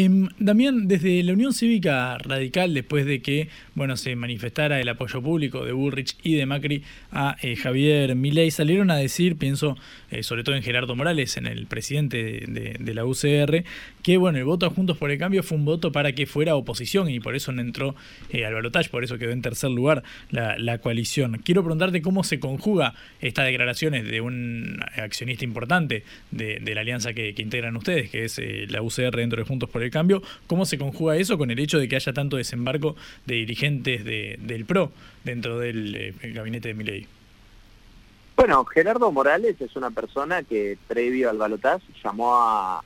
Em, Damián, desde la Unión Cívica Radical, después de que bueno, se manifestara el apoyo público de Bullrich y de Macri a eh, Javier Milei, salieron a decir, pienso eh, sobre todo en Gerardo Morales, en el presidente de, la UCR, que bueno, el voto a Juntos por el Cambio fue un voto para que fuera oposición y por eso no entró eh, al balotaje, por eso quedó en tercer lugar la, coalición. Quiero preguntarte cómo se conjuga estas declaraciones de un accionista importante de, la alianza que, que, integran ustedes, que es la UCR dentro de Juntos por el Cambio, ¿cómo se conjuga eso con el hecho de que haya tanto desembarco de dirigentes del PRO dentro del eh, gabinete de Milei? Bueno, Gerardo Morales es una persona que previo al balotaje llamó a,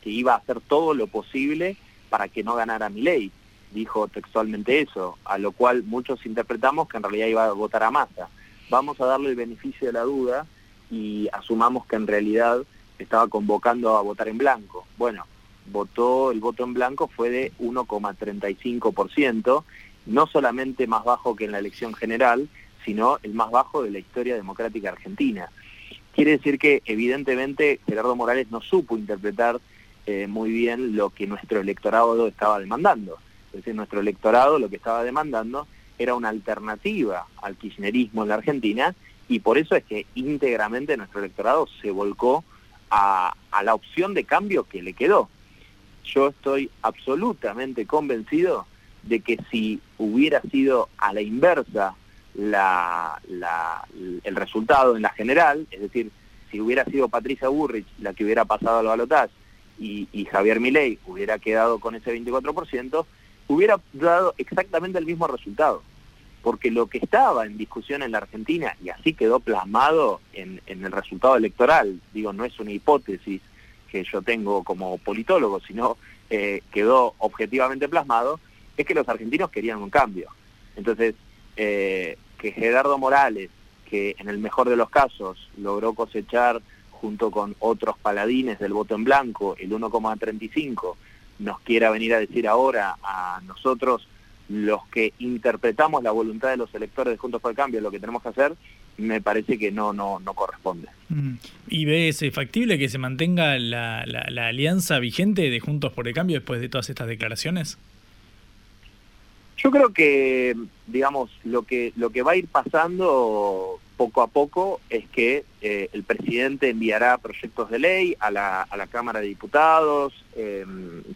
que iba a hacer todo lo posible para que no ganara Milei. Dijo textualmente eso, a lo cual muchos interpretamos que en realidad iba a votar a Massa. Vamos a darle el beneficio de la duda y asumamos que en realidad estaba convocando a votar en blanco. Bueno, votó, el voto en blanco fue de 1,35%, no solamente más bajo que en la elección general, sino el más bajo de la historia democrática argentina. Quiere decir que evidentemente Gerardo Morales no supo interpretar eh, muy bien lo que nuestro electorado estaba demandando. Es decir, nuestro electorado lo que estaba demandando era una alternativa al kirchnerismo en la Argentina y por eso es que íntegramente nuestro electorado se volcó a, a la opción de cambio que le quedó. Yo estoy absolutamente convencido de que si hubiera sido a la inversa el resultado en la general, es decir, si hubiera sido Patricia Burrich la que hubiera pasado al balotaje y, y Javier Milei hubiera quedado con ese 24%, hubiera dado exactamente el mismo resultado. Porque lo que estaba en discusión en la Argentina, y así quedó plasmado en el resultado electoral, digo, no es una hipótesis que yo tengo como politólogo, sino eh, quedó objetivamente plasmado, es que los argentinos querían un cambio. Entonces, eh, que Gerardo Morales, que en el mejor de los casos logró cosechar junto con otros paladines del voto en blanco el 1,35, nos quiera venir a decir ahora a nosotros los que interpretamos la voluntad de los electores de Juntos por el Cambio lo que tenemos que hacer, me parece que no, no, no corresponde. Mm. ¿Y ves factible que se mantenga la, la, la alianza vigente de Juntos por el Cambio después de todas estas declaraciones? Yo creo que, digamos, lo que, lo que va a ir pasando poco a poco es que eh, el presidente enviará proyectos de ley a la, a la Cámara de Diputados, eh,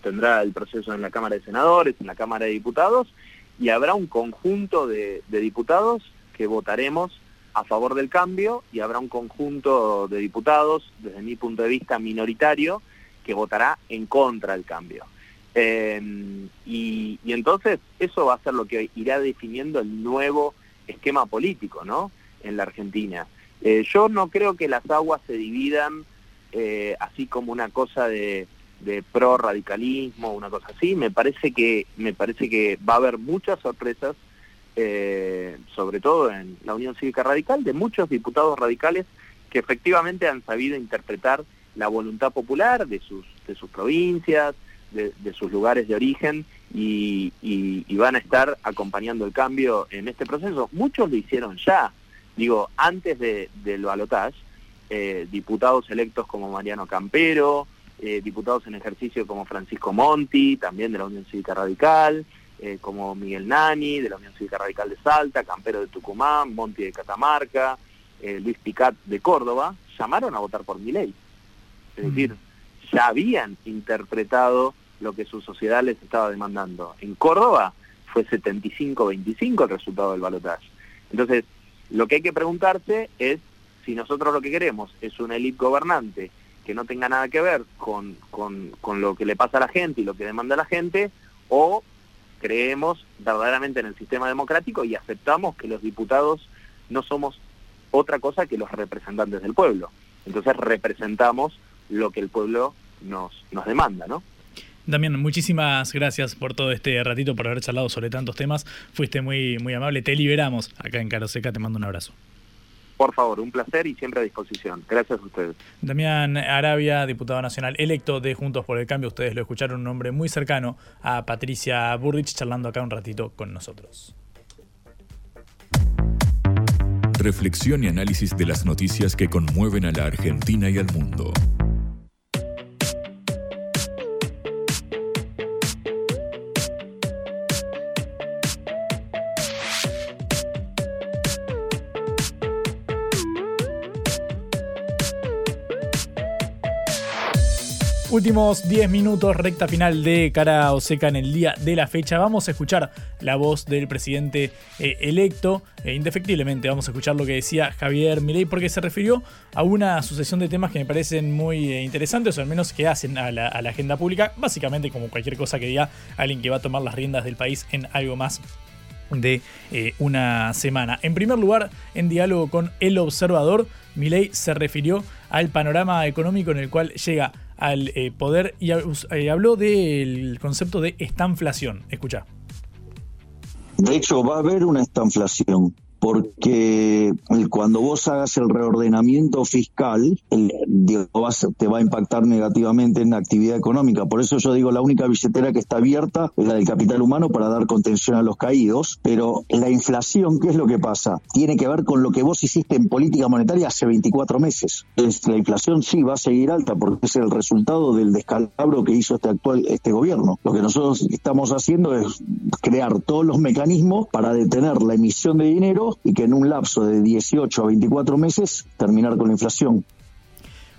tendrá el proceso en la Cámara de Senadores, en la Cámara de Diputados, y habrá un conjunto de, de diputados que votaremos a favor del cambio y habrá un conjunto de diputados, desde mi punto de vista minoritario, que votará en contra del cambio. Eh, y, y, entonces eso va a ser lo que irá definiendo el nuevo esquema político, ¿no? En la Argentina. Eh, yo no creo que las aguas se dividan eh, así como una cosa de, de pro radicalismo, una cosa así. Me parece que me parece que va a haber muchas sorpresas, eh, sobre todo en la Unión Cívica Radical, de muchos diputados radicales que efectivamente han sabido interpretar la voluntad popular de sus de sus provincias, de, sus lugares de origen y, van a estar acompañando el cambio en este proceso. Muchos lo hicieron ya, digo, antes de, del balotaje, eh, diputados electos como Mariano Campero, eh, diputados en ejercicio como Francisco Monti, también de la Unión Cívica Radical, eh, como Miguel Nani, de la Unión Cívica Radical de Salta, Campero de Tucumán, Monti de Catamarca, eh, Luis Picat de Córdoba, llamaron a votar por mi ley. Es decir, ya habían interpretado lo que su sociedad les estaba demandando. En Córdoba fue 75-25 el resultado del balotaje. Entonces, lo que hay que preguntarse es si nosotros lo que queremos es una élite gobernante que no tenga nada que ver con, con, con, lo que le pasa a la gente y lo que demanda la gente, o creemos verdaderamente en el sistema democrático y aceptamos que los diputados no somos otra cosa que los representantes del pueblo. Entonces representamos lo que el pueblo nos, nos demanda, ¿no? Damián, muchísimas gracias por todo este ratito, por haber charlado sobre tantos temas. Fuiste muy, muy amable. Te liberamos acá en Caroseca. Te mando un abrazo. Por favor, un placer y siempre a disposición. Gracias a ustedes. Damián Arabia, diputado nacional electo de Juntos por el Cambio. Ustedes lo escucharon, un hombre muy cercano a Patricia Burrich, charlando acá un ratito con nosotros. Reflexión y análisis de las noticias que conmueven a la Argentina y al mundo. Últimos 10 minutos, recta final de cara o seca en el día de la fecha. Vamos a escuchar la voz del presidente eh, electo. Eh, indefectiblemente vamos a escuchar lo que decía Javier Milei porque se refirió a una sucesión de temas que me parecen muy eh, interesantes o al menos que hacen a la, a la agenda pública. Básicamente como cualquier cosa que diga alguien que va a tomar las riendas del país en algo más de eh, una semana. En primer lugar, en diálogo con El Observador, Milei se refirió al panorama económico en el cual llega al eh, poder y eh, habló del concepto de estanflación. Escucha. De hecho, va a haber una estanflación. Porque cuando vos hagas el reordenamiento fiscal, te va a impactar negativamente en la actividad económica. Por eso yo digo, la única billetera que está abierta es la del capital humano para dar contención a los caídos, pero la inflación, ¿qué es lo que pasa? Tiene que ver con lo que vos hiciste en política monetaria hace 24 meses. la inflación sí va a seguir alta porque es el resultado del descalabro que hizo este actual este gobierno. Lo que nosotros estamos haciendo es crear todos los mecanismos para detener la emisión de dinero y que en un lapso de 18 a 24 meses terminar con la inflación.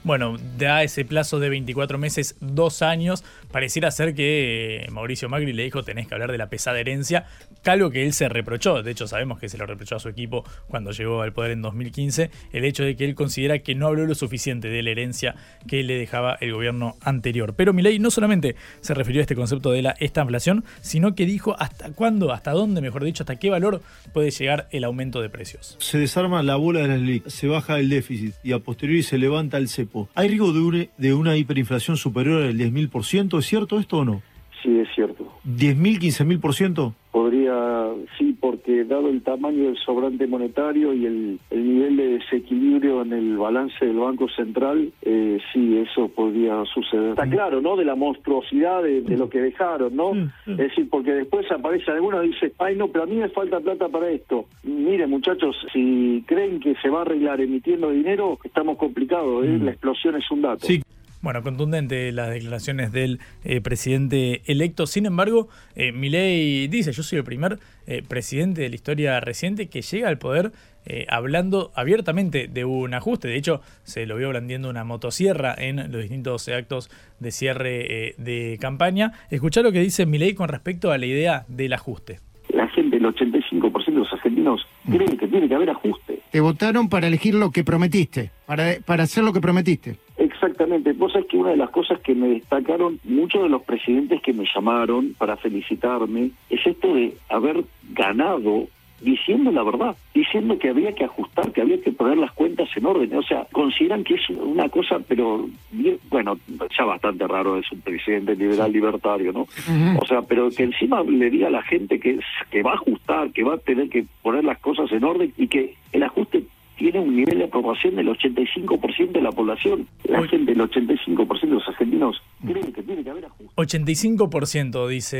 Bueno, da ese plazo de 24 meses, dos años. Pareciera ser que eh, Mauricio Macri le dijo tenés que hablar de la pesada herencia, algo que él se reprochó. De hecho, sabemos que se lo reprochó a su equipo cuando llegó al poder en 2015, el hecho de que él considera que no habló lo suficiente de la herencia que le dejaba el gobierno anterior. Pero Milei no solamente se refirió a este concepto de la inflación, sino que dijo hasta cuándo, hasta dónde, mejor dicho, hasta qué valor puede llegar el aumento de precios. Se desarma la bola de las LIC, se baja el déficit y a posteriori se levanta el ¿Hay riesgo de, una hiperinflación superior al 10.000%? ¿Es cierto esto o no? Sí, es cierto. ¿10.000, 15.000%? Podría, sí, porque dado el tamaño del sobrante monetario y el, nivel de desequilibrio en el balance del Banco Central, eh, sí, eso podría suceder. Está claro, ¿no? De la monstruosidad de, lo que dejaron, ¿no? Es decir, porque después aparece alguno y dice, ay, no, pero a mí me falta plata para esto. Miren, muchachos, si creen que se va a arreglar emitiendo dinero, estamos complicados, ¿eh? Mm. La explosión es un dato. Sí. Bueno, contundente las declaraciones del eh, presidente electo. Sin embargo, eh, Milei dice, yo soy el primer eh, presidente de la historia reciente que llega al poder eh, hablando abiertamente de un ajuste. De hecho, se lo vio blandiendo una motosierra en los distintos actos de cierre de campaña. Escuchá lo que dice Milei con respecto a la idea del ajuste. La gente, el 85% de los argentinos, creen que tiene que haber ajuste. Te votaron para elegir lo que prometiste, para, para hacer lo que prometiste. Exactamente. Vos sabés que una de las cosas que me destacaron muchos de los presidentes que me llamaron para felicitarme es esto de haber ganado diciendo la verdad, diciendo que había que ajustar, que había que poner las cuentas en orden. O sea, consideran que es una cosa, pero bueno, ya bastante raro es un presidente liberal libertario, ¿no? O sea, pero que encima le diga a la gente que, que va a ajustar, que va a tener que poner las cosas en orden y que el ajuste tiene un nivel de aprobación del 85% de la población. La gente, el 85% de los argentinos creen que tiene que haber ajuste. 85% dice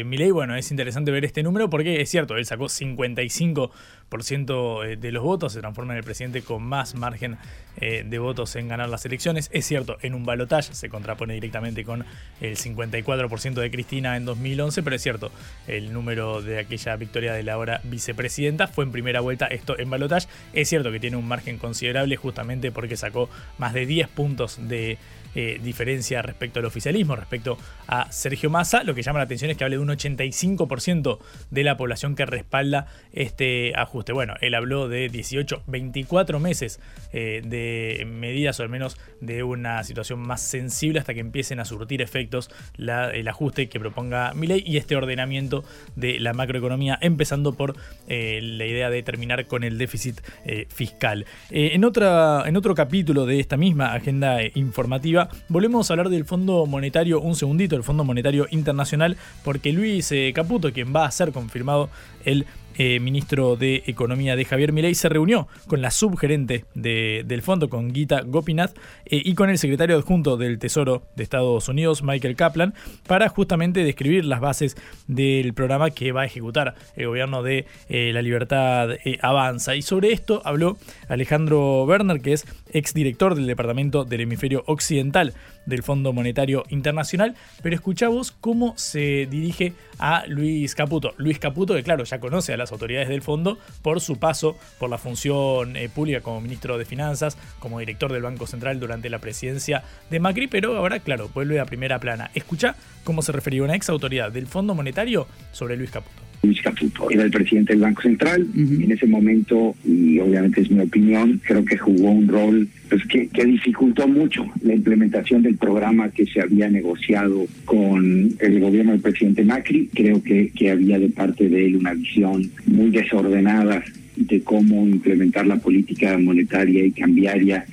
eh, Milei. Bueno, es interesante ver este número porque es cierto, él sacó 55% eh, de los votos, se transforma en el presidente con más margen eh, de votos en ganar las elecciones. Es cierto, en un balotaje se contrapone directamente con el 54% de Cristina en 2011, pero es cierto, el número de aquella victoria de la ahora vicepresidenta fue en primera vuelta esto en balotaje. Es cierto que tiene un margen considerable justamente porque sacó más de 10 puntos de eh, diferencia respecto al oficialismo, respecto a Sergio Massa. Lo que llama la atención es que hable de un 85% de la población que respalda este ajuste. Bueno, él habló de 18, 24 meses eh, de medidas o al menos de una situación más sensible hasta que empiecen a surtir efectos el ajuste que proponga Milei y este ordenamiento de la macroeconomía, empezando por eh, la idea de terminar con el déficit fiscal. en, otra, en otro capítulo de esta misma agenda informativa, volvemos a hablar del Fondo Monetario, un segundito, el Fondo Monetario Internacional, porque Luis eh, Caputo, quien va a ser confirmado el eh, ministro de Economía de Javier Milei, se reunió con la subgerente del fondo, con Gita Gopinath, eh, y con el secretario adjunto del Tesoro de Estados Unidos, Michael Kaplan, para justamente describir las bases del programa que va a ejecutar el gobierno de La Libertad Avanza. Y sobre esto habló Alejandro Werner, que es exdirector del Departamento del Hemisferio Occidental del Fondo Monetario Internacional, pero escuchamos cómo se dirige a Luis Caputo. Luis Caputo, que claro, ya conoce a las autoridades del fondo por su paso por la función eh, pública como ministro de Finanzas, como director del Banco Central durante la presidencia de Macri, pero ahora, claro, vuelve a primera plana. Escucha cómo se refería una ex autoridad del Fondo Monetario sobre Luis Caputo. Luis Caputo. Era el presidente del Banco Central. En ese momento, y obviamente es mi opinión, creo que jugó un rol pues, que, dificultó mucho la implementación del programa que se había negociado con el gobierno del presidente Macri. Creo que, que había de parte de él una visión muy desordenada de cómo implementar la política monetaria y cambiaria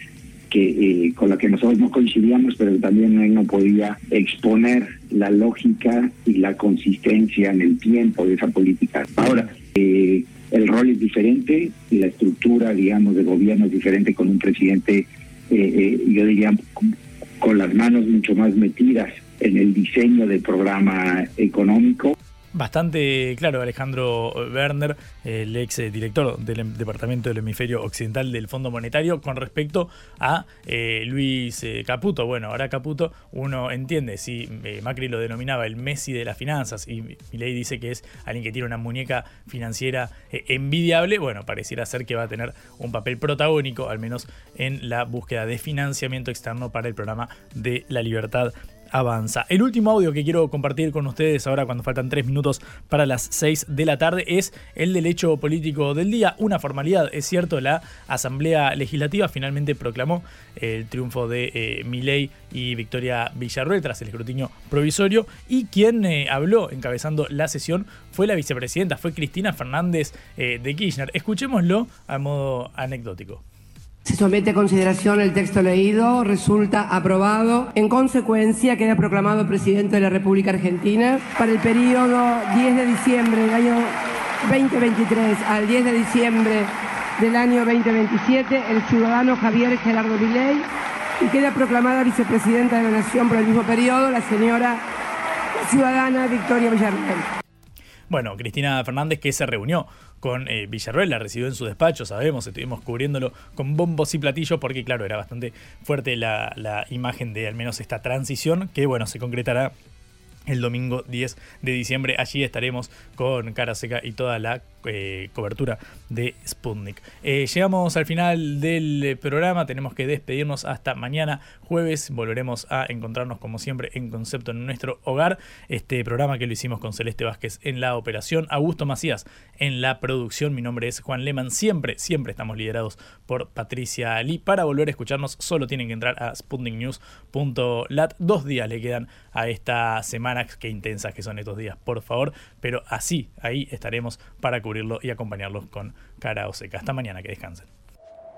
que eh, con la que nosotros no coincidíamos, pero también él no podía exponer la lógica y la consistencia en el tiempo de esa política. Ahora, eh, el rol es diferente la estructura, digamos, de gobierno es diferente con un presidente, eh, yo diría, con las manos mucho más metidas en el diseño del programa económico. Bastante claro, Alejandro Werner, el ex director del em, Departamento del Hemisferio Occidental del Fondo Monetario, con respecto a eh, Luis eh, Caputo. Bueno, ahora Caputo, uno entiende, si eh, Macri lo denominaba el Messi de las finanzas y Milei dice que es alguien que tiene una muñeca financiera envidiable, bueno, pareciera ser que va a tener un papel protagónico, al menos en la búsqueda de financiamiento externo para el programa de la libertad avanza. El último audio que quiero compartir con ustedes ahora cuando faltan tres minutos para las 6 de la tarde es el del hecho político del día. Una formalidad, es cierto, la Asamblea Legislativa finalmente proclamó el triunfo de eh, Milei y Victoria Villarruel tras el escrutinio provisorio y quien eh, habló encabezando la sesión fue la vicepresidenta, fue Cristina Fernández eh, de Kirchner. Escuchémoslo a modo anecdótico. Se somete a consideración el texto leído, resulta aprobado. En consecuencia, queda proclamado presidente de la República Argentina para el periodo 10 de diciembre del año 2023 al 10 de diciembre del año 2027 el ciudadano Javier Gerardo Viley y queda proclamada vicepresidenta de la Nación por el mismo periodo la señora ciudadana Victoria Villarreal. Bueno, Cristina Fernández que se reunió con eh, la recibió en su despacho, sabemos, estuvimos cubriéndolo con bombos y platillos porque claro, era bastante fuerte la, la imagen de al menos esta transición que bueno, se concretará el domingo 10 de diciembre. Allí estaremos con Cara Seca y toda la eh, cobertura de Sputnik. Eh, llegamos al final del programa, tenemos que despedirnos hasta mañana jueves. Volveremos a encontrarnos como siempre en concepto en nuestro hogar. Este programa que lo hicimos con Celeste Vázquez en la operación, Augusto Macías en la producción. Mi nombre es Juan Leman. Siempre, siempre estamos liderados por Patricia Lee. Para volver a escucharnos, solo tienen que entrar a sputniknews.lat. Dos días le quedan a esta semana. Qué intensas que son estos días, por favor. Pero así, ahí estaremos para cubrirlo y acompañarlos con cara o seca. Hasta mañana, que descansen.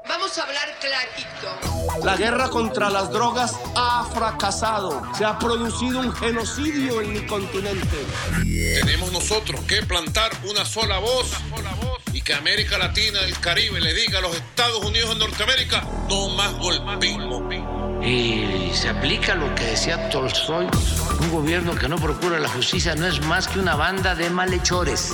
Vamos a hablar clarito. La guerra contra las drogas ha fracasado. Se ha producido un genocidio en mi continente. Tenemos nosotros que plantar una sola voz y que América Latina, el Caribe, le diga a los Estados Unidos de Norteamérica, no más golpismo. Y se aplica lo que decía Tolstoy, un gobierno que no procura la justicia no es más que una banda de malhechores.